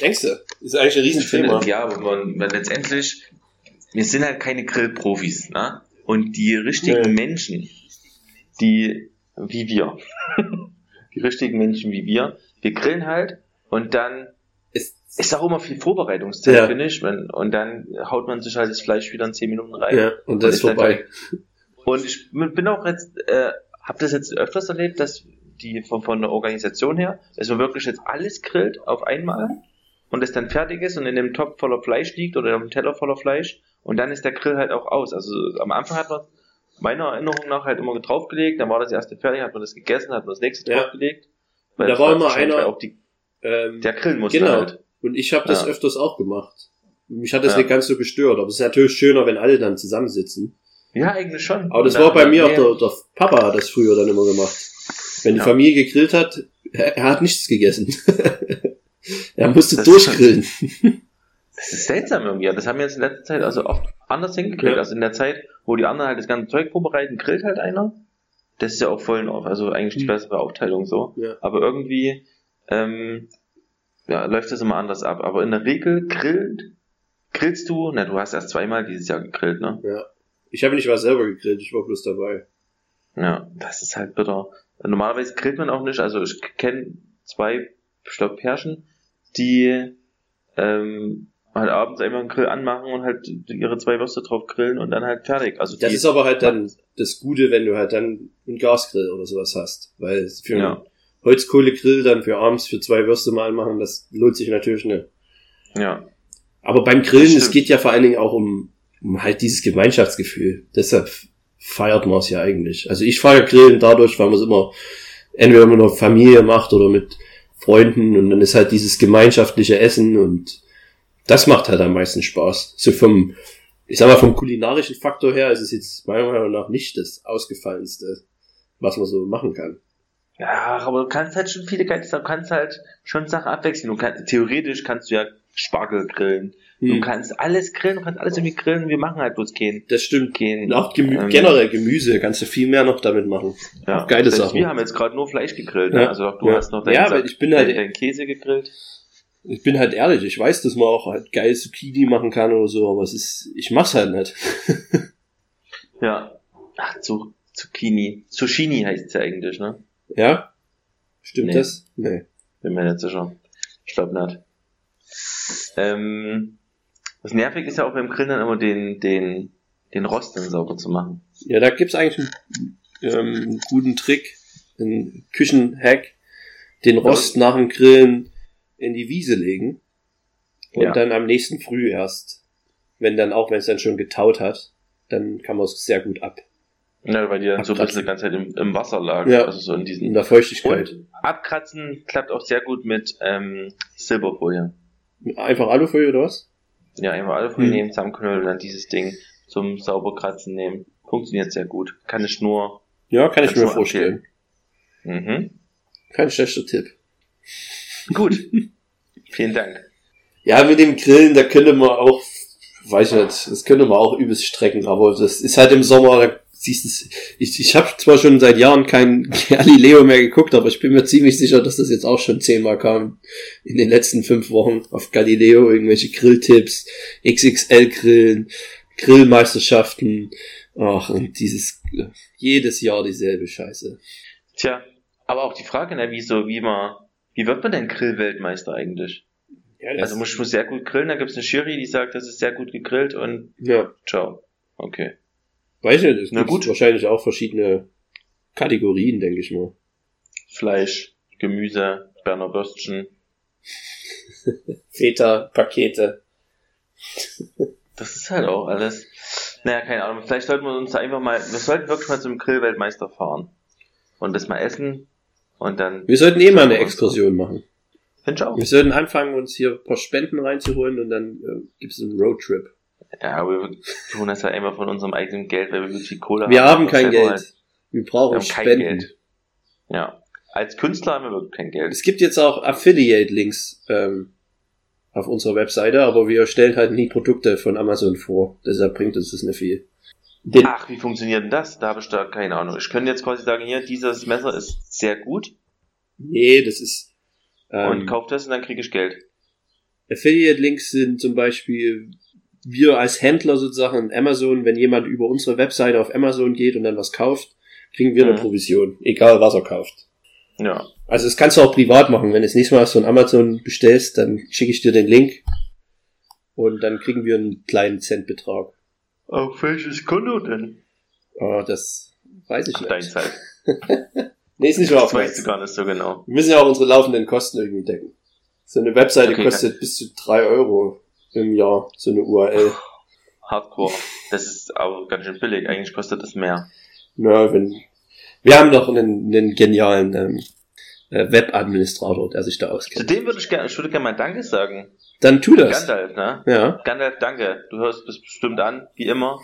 Denkst du? Ist eigentlich ein Ich finde, Riesenthema. ja, aber man, man letztendlich, wir sind halt keine Grillprofis, ne? Und die richtigen Nee. Menschen, die, wie wir, die richtigen Menschen wie wir, wir grillen halt und dann Es, ist auch immer viel Vorbereitungszeit, Ja. finde ich. Und dann haut man sich halt das Fleisch wieder in 10 Minuten rein. ja, und das ist Und ist vorbei. Und ich bin auch jetzt, äh, hab das jetzt öfters erlebt, dass die von, von der Organisation her, dass man wirklich jetzt alles grillt auf einmal und es dann fertig ist und in dem Topf voller Fleisch liegt oder in einem Teller voller Fleisch und dann ist der Grill halt auch aus. Also am Anfang hat man meiner Erinnerung nach halt immer draufgelegt, dann war das erste fertig, hat man das gegessen, hat man das nächste Ja. draufgelegt. Da das war immer einer- Auch die, Ähm, der grillen musste genau. halt. Und ich habe das Ja. öfters auch gemacht. Mich hat das Ja. nicht ganz so gestört, aber es ist natürlich schöner, wenn alle dann zusammensitzen. Ja, eigentlich schon. Aber das Und war bei mir auch nee, der, der Papa hat das früher dann immer gemacht. Wenn die. Familie gegrillt hat, er, er hat nichts gegessen. er musste Das durchgrillen. Das ist seltsam irgendwie. Das haben wir jetzt in letzter Zeit also oft anders hingekriegt. Ja. Also in der Zeit, wo die anderen halt das ganze Zeug vorbereiten, grillt halt einer. Das ist ja auch voll in Ordnung. Also eigentlich die Hm. bessere Aufteilung so. Ja. Aber irgendwie ähm, ja, läuft das immer anders ab. Aber in der Regel grillt, grillst du, na du hast erst zweimal dieses Jahr gegrillt, ne? Ja. Ich habe nicht was selber gegrillt, ich war bloß dabei. Ja, das ist halt bitter. Normalerweise grillt man auch nicht. Also ich kenne zwei, ich glaub, Pärchen, die ähm, halt abends einfach einen Grill anmachen und halt ihre zwei Würste drauf grillen und dann halt fertig. Also Das ist aber halt dann das Gute, wenn du halt dann einen Gasgrill oder sowas hast. Weil für Ja. einen Holzkohlegrill dann für abends für zwei Würste mal anmachen, das lohnt sich natürlich nicht. ja, Aber beim Grillen, es geht ja vor allen Dingen auch um, um halt dieses Gemeinschaftsgefühl. Deshalb feiert man es ja eigentlich. Also ich feiere Grillen dadurch, weil man es immer entweder mit einer Familie macht oder mit Freunden und dann ist halt dieses gemeinschaftliche Essen und das macht halt am meisten Spaß. So vom, ich sag mal, vom kulinarischen Faktor her ist es jetzt meiner Meinung nach nicht das ausgefallenste, was man so machen kann. ja, aber du kannst halt schon viele geile, du kannst halt schon Sachen abwechseln. Du kannst, theoretisch kannst du ja Spargel grillen. Du Hm, kannst alles grillen, du kannst alles irgendwie grillen. Wir machen halt bloß keinen. das stimmt. keinen auch Gemü ähm, generell Gemüse kannst du viel mehr noch damit machen. Ja, Auch geile selbst Sachen. Wir haben jetzt gerade nur Fleisch gegrillt. Ne? Ja. Also du Ja. hast noch deinen, Ja, aber ich bin halt- deinen Käse gegrillt. Ich bin halt ehrlich, ich weiß, dass man auch halt geil Zucchini machen kann oder so, aber es ist, ich mach's halt nicht. Ja. Ach, zu, Zucchini. Zucchini heißt es ja eigentlich, ne? Ja? Stimmt Nee. das? Nee. Bin mir nicht sicher. Ich glaube nicht. Ähm, das nervig ist ja auch beim Grillen dann immer den, den, den Rost dann sauber zu machen. Ja, da gibt's eigentlich einen, ähm, einen guten Trick, einen Küchenhack, den Rost nach dem Grillen in die Wiese legen und Ja. dann am nächsten Früh erst, wenn dann auch, wenn es dann schon getaut hat, dann kann man es sehr gut ab. Ja, weil die dann so ein bisschen Abkratzen. die ganze Zeit im, im Wasser lagen. Ja. Also so in diesen. In der Feuchtigkeit. Und abkratzen klappt auch sehr gut mit ähm, Silberfolie. Einfach Alufolie oder was? Ja, einfach Alufolie Hm. nehmen, zusammenknüllen und dann dieses Ding zum Sauberkratzen nehmen. Funktioniert sehr gut. Kann ich nur. Ja, kann ich Kannst mir vorstellen. Mhm. Kein schlechter Tipp. Gut. Vielen Dank. Ja, mit dem Grillen, da könnte man auch, weiß ich nicht, das könnte man auch übelst strecken, aber das ist halt im Sommer, da siehst du ich, ich habe zwar schon seit Jahren kein Galileo mehr geguckt, aber ich bin mir ziemlich sicher, dass das jetzt auch schon zehnmal kam in den letzten fünf Wochen auf Galileo, irgendwelche Grilltipps, XXL-Grillen, Grillmeisterschaften, ach, und dieses, jedes Jahr dieselbe Scheiße. Tja, aber auch die Frage, ne, wie so, wie man, wie wird man denn Grillweltmeister eigentlich? Ja, Also muss, muss sehr gut grillen, da gibt's eine Jury, die sagt, das ist sehr gut gegrillt und ja. ciao. Okay. Weiß nicht, es gibt gut. wahrscheinlich auch verschiedene Kategorien, denke ich mal. Fleisch, Gemüse, Berner Würstchen. Feta-Pakete. Das ist halt auch alles. Naja, keine Ahnung. Vielleicht sollten wir uns da einfach mal, wir sollten wirklich mal zum Grillweltmeister fahren. Und das mal essen. Und dann, Wir sollten eh mal eine Exkursion machen. finde ich auch. Wir sollten anfangen, uns hier ein paar Spenden reinzuholen und dann äh, gibt es einen Roadtrip. Ja, aber wir tun das ja immer von unserem eigenen Geld, weil wir wirklich viel Kohle Wir haben kein Geld. Halt, Wir wir brauchen haben kein Spenden. Geld. Ja. Als Künstler haben wir wirklich kein Geld. Es gibt jetzt auch Affiliate-Links ähm, auf unserer Webseite, aber wir stellen halt nie Produkte von Amazon vor. Deshalb bringt uns das nicht viel. Den, Ach, wie funktioniert denn das? Da habe ich da keine Ahnung. Ich könnte jetzt quasi sagen, hier, dieses Messer ist sehr gut nee, das ist und ähm, kauf das und dann kriege ich Geld. Affiliate-Links sind zum Beispiel wir als Händler sozusagen in Amazon, wenn jemand über unsere Webseite auf Amazon geht und dann was kauft, kriegen wir eine Mhm. Provision, egal was er kauft. Ja. Also das kannst du auch privat machen. Wenn du das nächste Mal was von Amazon bestellst, dann schicke ich dir den Link und dann kriegen wir einen kleinen Centbetrag. Auf welches Konto denn? Oh, das weiß ich Ach, dein nicht. Zeit. Nee, ist nicht wahr. Das weißt du gar nicht so genau. Wir müssen ja auch unsere laufenden Kosten irgendwie decken. So eine Webseite Okay, kostet bis zu drei Euro im Jahr, so eine URL. Hardcore. Das ist aber ganz schön billig. Eigentlich kostet das mehr. Na, wenn, wir haben doch einen, einen genialen ähm, äh, Webadministrator, der sich da Zu auskennt. dem würde ich gerne, ich würde gerne mal Danke sagen. Dann tu das. Gandalf, ne? Ja. Gandalf, danke. Du hörst das bestimmt an, wie immer.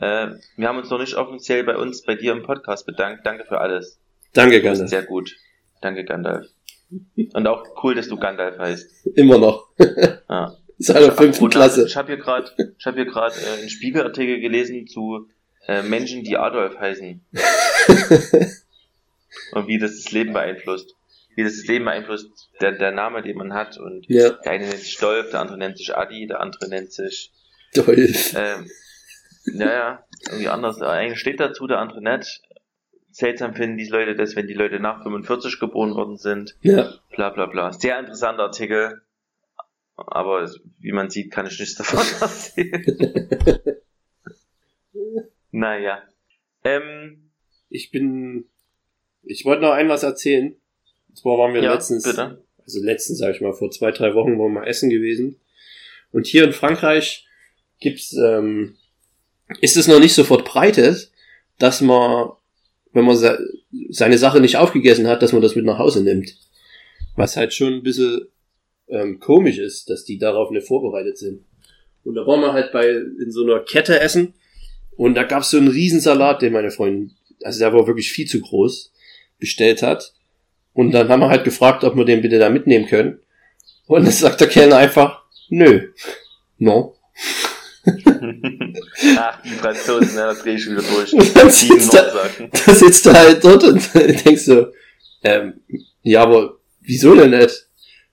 Äh, wir haben uns noch nicht offiziell bei uns, bei dir im Podcast bedankt. Danke für alles. Danke, Gandalf. sehr gut. Danke, Gandalf. Und auch cool, dass du Gandalf heißt. Immer noch. Ja. Seit der fünften Klasse. Ich habe hier gerade, ich habe hier gerade äh, einen Spiegelartikel gelesen zu äh, Menschen, die Adolf heißen und wie das das Leben beeinflusst. Wie das Leben beeinflusst, der, der Name, den man hat. Und Ja. der eine nennt sich Dolph, der andere nennt sich Adi, der andere nennt sich Dolph. ähm, ja, ja, irgendwie anders. Der eine steht dazu, der andere nicht. Seltsam finden die Leute das, wenn die Leute nach 45 geboren worden sind. Ja. Bla bla bla. Sehr interessanter Artikel. Aber wie man sieht, kann ich nichts davon erzählen. naja. Ähm, Ich bin, ich wollte noch ein was erzählen. Zwar waren wir ja, letztens, bitte. also letztens sag ich mal, vor zwei, drei Wochen waren wir mal essen gewesen. Und hier in Frankreich gibt's, ähm, ist es noch nicht so verbreitet, dass man, wenn man se seine Sache nicht aufgegessen hat, dass man das mit nach Hause nimmt. Was halt schon ein bisschen ähm, komisch ist, dass die darauf nicht vorbereitet sind. Und da waren wir halt bei in so einer Kette essen und da gab's so einen Riesensalat, den meine Freundin, also der war wirklich viel zu groß, bestellt hat. Und dann haben wir halt gefragt, ob wir den bitte da mitnehmen können. Und dann sagt der Kellner einfach, nö. No. Ach, die Franzosen, ja, das drehe ich wieder durch. Dann sitzt da sitzt er halt dort und denkst so, ähm, ja, aber wieso denn nicht?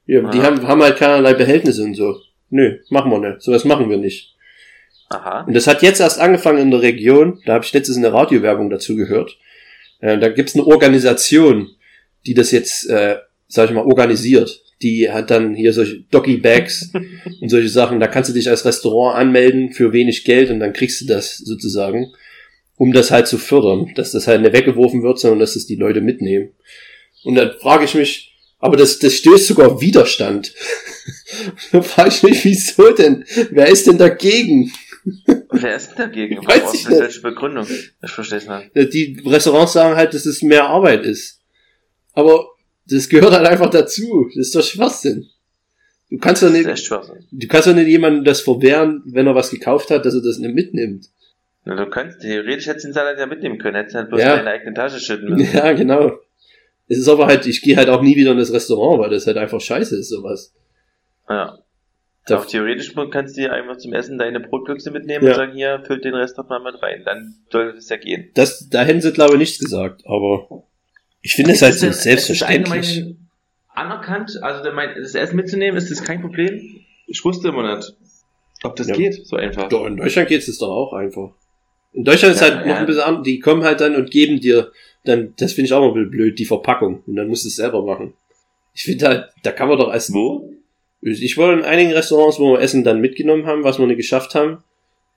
Ja, Die haben, haben halt keinerlei Behältnisse und so. Nö, machen wir nicht. Sowas machen wir nicht. Aha. Und das hat jetzt erst angefangen in der Region. Da habe ich letztens eine Radiowerbung dazu gehört. Äh, da gibt's eine Organisation, die das jetzt, äh, sag ich mal, organisiert. Die hat dann hier solche Doggy-Bags und solche Sachen. Da kannst du dich als Restaurant anmelden für wenig Geld und dann kriegst du das sozusagen, um das halt zu fördern. Dass das halt nicht weggeworfen wird, sondern dass das die Leute mitnehmen. Und dann frage ich mich, aber das, das stößt sogar auf Widerstand. da frage ich mich, wieso denn? Wer ist denn dagegen? Wer ist denn dagegen? Weiß ich ist nicht. welche Begründung? Ich verstehe es nicht. Die Restaurants sagen halt, dass es mehr Arbeit ist. Aber das gehört halt einfach dazu. Das ist doch Schwachsinn. Du kannst doch nicht, du kannst doch nicht jemandem das verwehren, wenn er was gekauft hat, dass er das nicht mitnimmt. Na, du kannst, theoretisch hättest du den Salat ja mitnehmen können, hättest halt bloß Ja. in deine eigene Tasche schütten müssen. Ja, genau. Es ist aber halt, ich gehe halt auch nie wieder in das Restaurant, weil das halt einfach scheiße ist, sowas. Ja. Da- Auch theoretisch kannst du dir einfach zum Essen deine Brotbüchse mitnehmen Ja. und sagen, hier, füllt den Rest doch mal mit rein. Dann sollte das ja gehen. Das, da hätten sie, glaube ich, nichts gesagt, aber ich finde es halt so Ist selbstverständlich. Ist anerkannt? Also der meint, das Essen mitzunehmen, ist das kein Problem? Ich wusste immer nicht, ob das Ja. geht, so einfach. Doch, in Deutschland geht es doch auch einfach. In Deutschland ist Ja, halt noch ja. ein bisschen anders. Die kommen halt dann und geben dir dann, das finde ich auch mal ein bisschen blöd, die Verpackung. Und dann musst du es selber machen. Ich finde halt, da kann man doch als, Wo? ich war in einigen Restaurants, wo wir Essen dann mitgenommen haben, was wir nicht geschafft haben,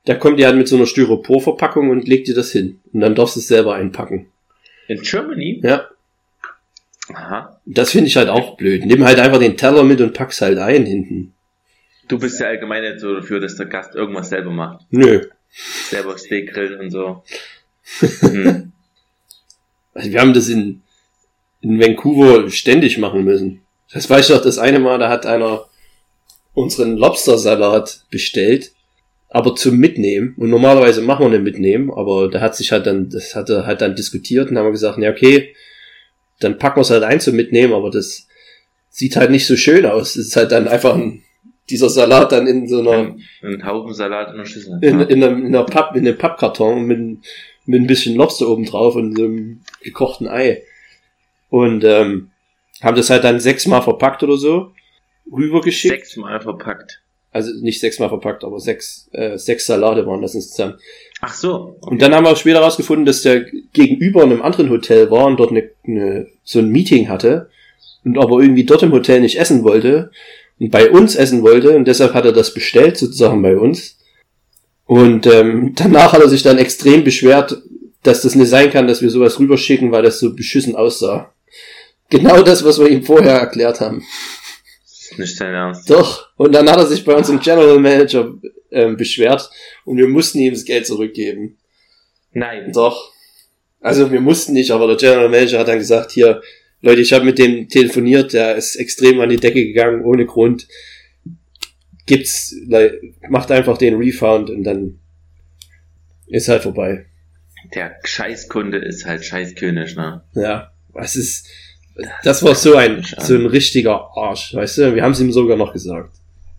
Da kommt die halt mit so einer Styroporverpackung und legt dir das hin. Und dann darfst du es selber einpacken. In Germany? Ja. Aha. Das finde ich halt auch blöd. Nimm halt einfach den Teller mit und pack's halt ein hinten. Du bist ja allgemein nicht so dafür, dass der Gast irgendwas selber macht. Nö. Selber Steak grillen und so. Hm. Also wir haben das in, in Vancouver ständig machen müssen. Das weiß ich doch, das eine Mal, da hat einer unseren Lobstersalat bestellt, aber zum Mitnehmen. Und normalerweise machen wir den mitnehmen, aber da hat sich halt dann, das hat er halt dann diskutiert und haben wir gesagt, ja okay, dann packen wir es halt ein zum Mitnehmen, aber das sieht halt nicht so schön aus. Es ist halt dann einfach ein, dieser Salat dann in so einer, Ein, ein Haufen Salat in der Schüssel. in, in, einem, in, einer Papp, in einem Pappkarton mit, mit ein bisschen Lobster oben drauf und so einem gekochten Ei. Und ähm, haben das halt dann sechsmal verpackt oder so rübergeschickt. Sechsmal verpackt. Also nicht sechsmal verpackt, aber sechs, äh, sechs Salate waren das insgesamt. Ach so. Und dann haben wir später herausgefunden, dass der gegenüber in einem anderen Hotel war und dort eine, eine, so ein Meeting hatte und aber irgendwie dort im Hotel nicht essen wollte und bei uns essen wollte und deshalb hat er das bestellt sozusagen bei uns. Und ähm, danach hat er sich dann extrem beschwert, dass das nicht sein kann, dass wir sowas rüberschicken, weil das so beschissen aussah. Genau das, was wir ihm vorher erklärt haben. Ist nicht dein Ernst. Doch. Und dann hat er sich bei uns im General Manager ähm, beschwert und wir mussten ihm das Geld zurückgeben. Nein. Doch. Also wir mussten nicht, aber der General Manager hat dann gesagt, hier, Leute, ich habe mit dem telefoniert, der ist extrem an die Decke gegangen, ohne Grund. Gibt's, macht einfach den Refund und dann ist halt vorbei. Der Scheißkunde ist halt Scheißkönig, ne? Ja, was ist, das war so ein, so ein richtiger Arsch, weißt du, wir haben es ihm sogar noch gesagt.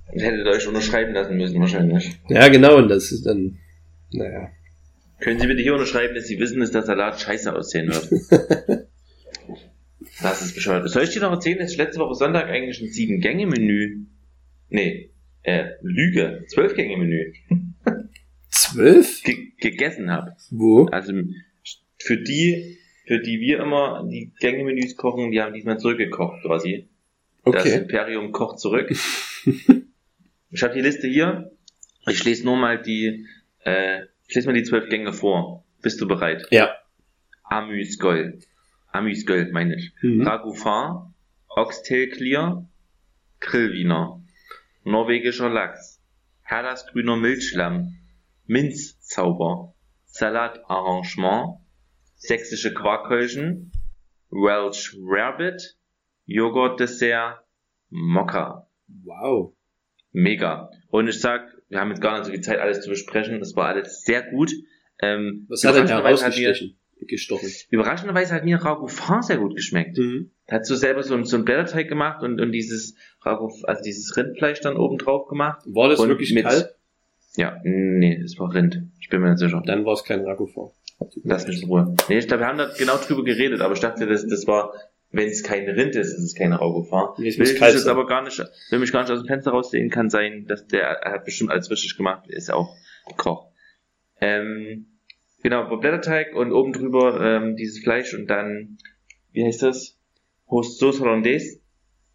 Hättet euch unterschreiben lassen müssen, wahrscheinlich. Ja, genau, und das ist dann, naja. Können Sie bitte hier unterschreiben, dass Sie wissen, dass der Salat scheiße aussehen wird? das ist bescheuert. Soll ich dir noch erzählen, dass ich letzte Woche Sonntag eigentlich ein Sieben-Gänge-Menü, nee, äh, Lüge, Zwölf-Gänge-Menü Zwölf? ge gegessen habe. Wo? Also für die, für die wir immer die Gänge-Menüs kochen, die haben diesmal zurückgekocht quasi. Das Okay. Imperium kocht zurück. ich habe die Liste hier. Ich lese nur mal die, äh, ich lese mal die zwölf Gänge vor. Bist du bereit? Ja. Amüsgöl. Amüsgöl, meine ich. Mhm. Ragoufin, Oxtail Clear, Grillwiener, norwegischer Lachs, Herdas grüner Milchschlamm, Minzzauber, Salatarrangement, sächsische Quarkhäuschen, Welsh Rabbit, Joghurtdessert, Mokka. Wow. Mega. Und ich sag, wir haben jetzt gar nicht so viel Zeit, alles zu besprechen. Das war alles sehr gut. Ähm, Was hat denn herausgestochen? Gestochen. Überraschenderweise hat mir Ragoufin sehr gut geschmeckt. Mhm. Hat so selber so, ein- so einen Blätterteig gemacht und, und dieses Ragouf, also dieses Rindfleisch dann oben drauf gemacht. War das Und wirklich mit- kalt? Ja, nee, es war Rind. Ich bin mir nicht sicher. Dann war es kein Ragoufin. Lass mich in Ruhe. Nee, ich glaube, wir haben da genau drüber geredet, aber ich dachte, das, das war, wenn es kein Rind ist, ist es keine Ragoufin. Nee, es Will ich jetzt sein. aber gar nicht, will mich gar nicht aus dem Fenster raussehen, kann sein, dass der, er hat bestimmt alles richtig gemacht, ist auch Koch. Ähm, genau, Blätterteig und oben drüber ähm, dieses Fleisch und dann, wie heißt das? Host Sauce Hollandaise.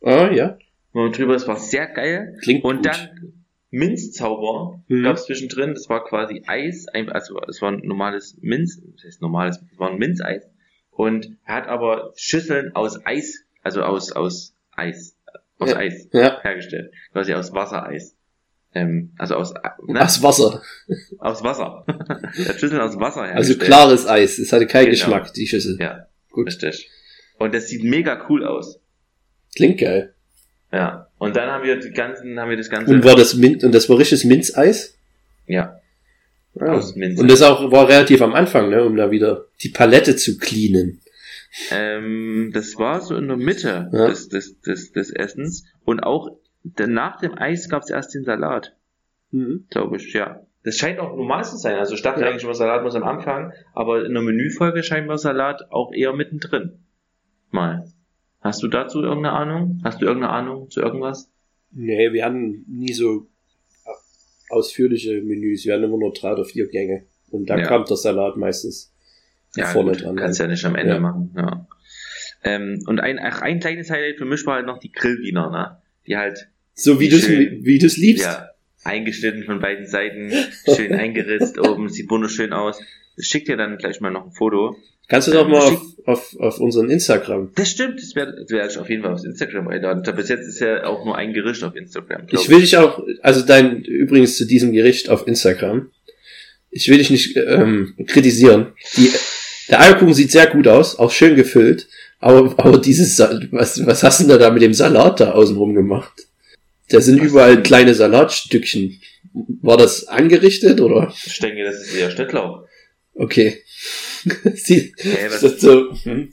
Ah, ja. Und drüber, das war sehr geil. Klingt Und gut. dann Minzzauber Mhm. gab es zwischendrin, das war quasi Eis, also es war ein normales Minz, das heißt normales, es war ein Minzeis. Und er hat aber Schüsseln aus Eis, also aus, aus Eis, aus Ja. Eis Ja. hergestellt. Quasi aus Wassereis. Ähm, also aus, ne? Das Wasser. aus Wasser. er hat Schüsseln aus Wasser Also hergestellt. klares Eis. Es hatte keinen Genau. Geschmack, die Schüssel. Ja, Gut. richtig. Und das sieht mega cool aus. Klingt geil. Ja. Und dann haben wir die ganzen, haben wir das ganze, Und war das Mint, und das war richtiges Minzeis? ja, Ah. aus Minz. Und das auch war relativ am Anfang, ne, um da wieder die Palette zu cleanen. Ähm, das war so in der Mitte Ja. des, des, des, des Essens. Und auch nach dem Eis gab es erst den Salat, Mhm. glaube ich, ja. Das scheint auch normal zu sein. Also ich dachte Ja. eigentlich immer, Salat muss am Anfang, aber in der Menüfolge scheinbar Salat auch eher mittendrin. Mal. Hast du dazu irgendeine Ahnung? Hast du irgendeine Ahnung zu irgendwas? Nee, wir hatten nie so ausführliche Menüs. Wir hatten immer nur drei oder vier Gänge. Und da Ja. kam der Salat meistens Ja, vorne gut, dran. kannst ja nicht am Ende Ja. machen. Ja. Ähm, und ein, ach, ein kleines Highlight für mich war halt noch die Grillwiener, ne? Die halt So wie du wie du's liebst. Ja, eingeschnitten von beiden Seiten, schön eingeritzt oben, sieht wunderschön aus. Ich schick dir dann gleich mal noch ein Foto. Kannst du doch mal auf, auf, auf unseren Instagram. Das stimmt, das werde werd ich auf jeden Fall auf Instagram einladen. Bis jetzt ist ja auch nur ein Gericht auf Instagram. Ich will dich auch, also dein, übrigens zu diesem Gericht auf Instagram. Ich will dich nicht ähm, kritisieren. Die, der Eierkuchen sieht sehr gut aus, auch schön gefüllt. Aber, aber dieses, was, was hast du denn da mit dem Salat da außenrum gemacht? Da sind überall kleine Salatstückchen. War das angerichtet oder? Ich denke, das ist eher Schnittlauch. Okay. Sieht, Hä, was- das ist so, hm.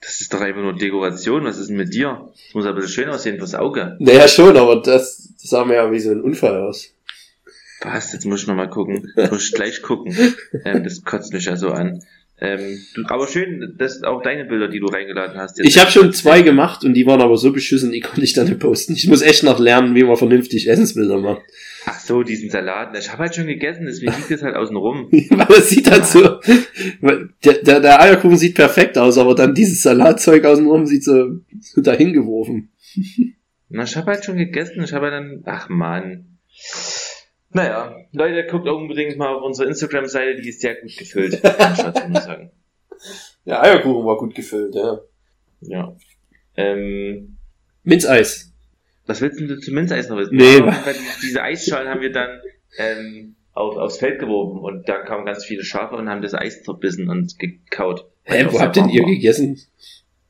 Das ist doch einfach nur Dekoration. Was ist denn mit dir? Das muss aber ein bisschen schön aussehen fürs Auge. Naja, schon, aber das, das sah mir ja wie so ein Unfall aus. Was? Jetzt muss ich nochmal gucken. Jetzt muss ich gleich gucken. Ähm, das kotzt mich ja so an. Ähm, du, aber schön, dass auch deine Bilder, die du reingeladen hast. Ich habe schon zwei gemacht und die waren aber so beschissen, die konnte ich dann nicht posten. Ich muss echt noch lernen, wie man vernünftig Essensbilder macht. Ach so, diesen Salat. Ich habe halt schon gegessen, deswegen liegt das halt außen rum. Weil es sieht halt so, der, der, der Eierkuchen sieht perfekt aus, aber dann dieses Salatzeug außenrum sieht so, so dahin geworfen. Na, ich habe halt schon gegessen. Ich habe dann... Ach man. Naja, Leute, guckt unbedingt mal auf unsere Instagram-Seite, die ist sehr gut gefüllt. kann ich sagen. Der Eierkuchen war gut gefüllt, ja. Ja. Ähm, Minzeis. Was willst denn du zu Minzeis noch wissen? Nee, Ja, diese Eisschalen haben wir dann ähm, auf, aufs Feld geworfen und da kamen ganz viele Schafe und haben das Eis zerbissen und gekaut. Hä, wo habt denn ihr gegessen?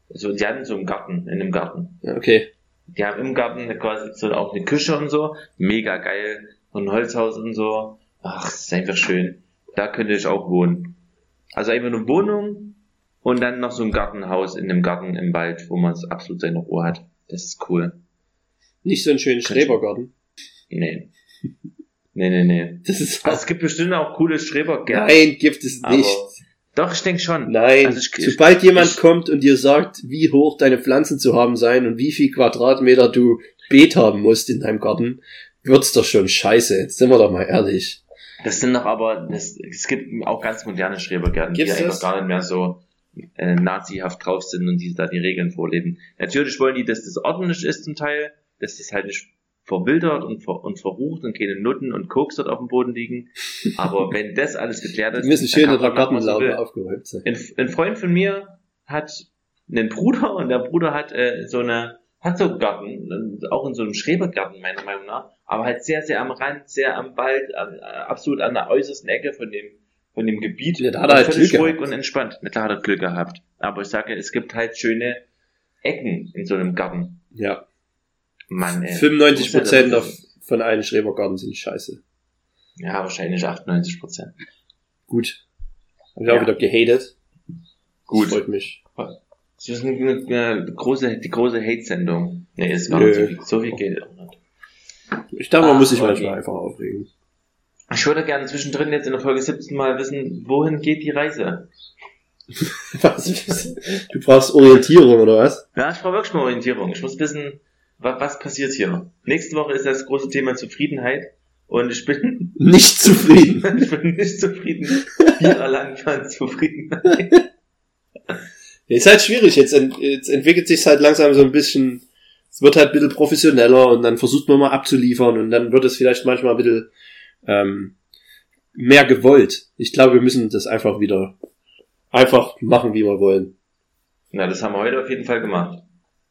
So, die hatten so einen Garten, in einem Garten. Ja, okay. Die haben im Garten quasi so auch eine Küche und so. Mega geil. So ein Holzhaus und so. Ach, ist einfach schön. Da könnte ich auch wohnen. Also einfach eine Wohnung und dann noch so ein Gartenhaus in dem Garten im Wald, wo man absolut seine Ruhe hat. Das ist cool. Nicht so einen schönen Schrebergarten. Nee. Nee, nee, nee. Das ist Also, es gibt bestimmt auch coole Schrebergärten. Nein, gibt es nicht. Doch, ich denke schon. Nein, Also ich- ich- sobald jemand ich- kommt und dir sagt, wie hoch deine Pflanzen zu haben sein und wie viel Quadratmeter du Beet haben musst in deinem Garten, wird's doch schon scheiße. Jetzt sind wir doch mal ehrlich. Das sind doch aber, das, es gibt auch ganz moderne Schrebergärten, Gibt's die einfach gar nicht mehr so äh, nazihaft drauf sind und die da die Regeln vorleben. Natürlich wollen die, dass das ordentlich ist zum Teil, dass das halt nicht verwildert und, ver und verrucht und keine Nutten und Koks dort auf dem Boden liegen. Aber wenn das alles geklärt ist, müssen dann schön kann in der man machen, was man will. Gartenlaube aufgeräumt sein. ein, ein Freund von mir hat einen Bruder und der Bruder hat äh, so eine hat so einen Garten, äh, auch in so einem Schrebergarten meiner Meinung nach, aber halt sehr sehr am Rand, sehr am Wald, äh, absolut an der äußersten Ecke von dem von dem Gebiet. Ja, da hat er halt Glück ruhig gehabt. und entspannt. Mit da hat er Glück gehabt. Aber ich sage, es gibt halt schöne Ecken in so einem Garten. Ja. Mann, ey. 95 Prozent ja von allen Schrebergarten sind scheiße. Ja, wahrscheinlich 98 Prozent. Gut. Hab ich auch Ja. wieder gehatet. Gut. Freut mich. Das ist eine, eine große, die große Hate-Sendung. Nee, Nö. nicht so viel. So viel geht auch nicht. Ich dachte, man Ach, muss sich okay. manchmal einfach aufregen. Ich würde gerne zwischendrin jetzt in der Folge 17 mal wissen, wohin geht die Reise? Was? Du brauchst Orientierung, oder was? Ja, ich brauche wirklich mal Orientierung. Ich muss wissen, was, was passiert hier. Nächste Woche ist das große Thema Zufriedenheit. Und ich bin, Nicht zufrieden. ich bin nicht zufrieden. Wir erlangen von Zufriedenheit. Ist halt schwierig. Jetzt, ent jetzt entwickelt sich halt langsam so ein bisschen, es wird halt ein bisschen professioneller und dann versucht man mal abzuliefern und dann wird es vielleicht manchmal ein bisschen ähm, mehr gewollt. Ich glaube, wir müssen das einfach wieder einfach machen, wie wir wollen. Na, das haben wir heute auf jeden Fall gemacht.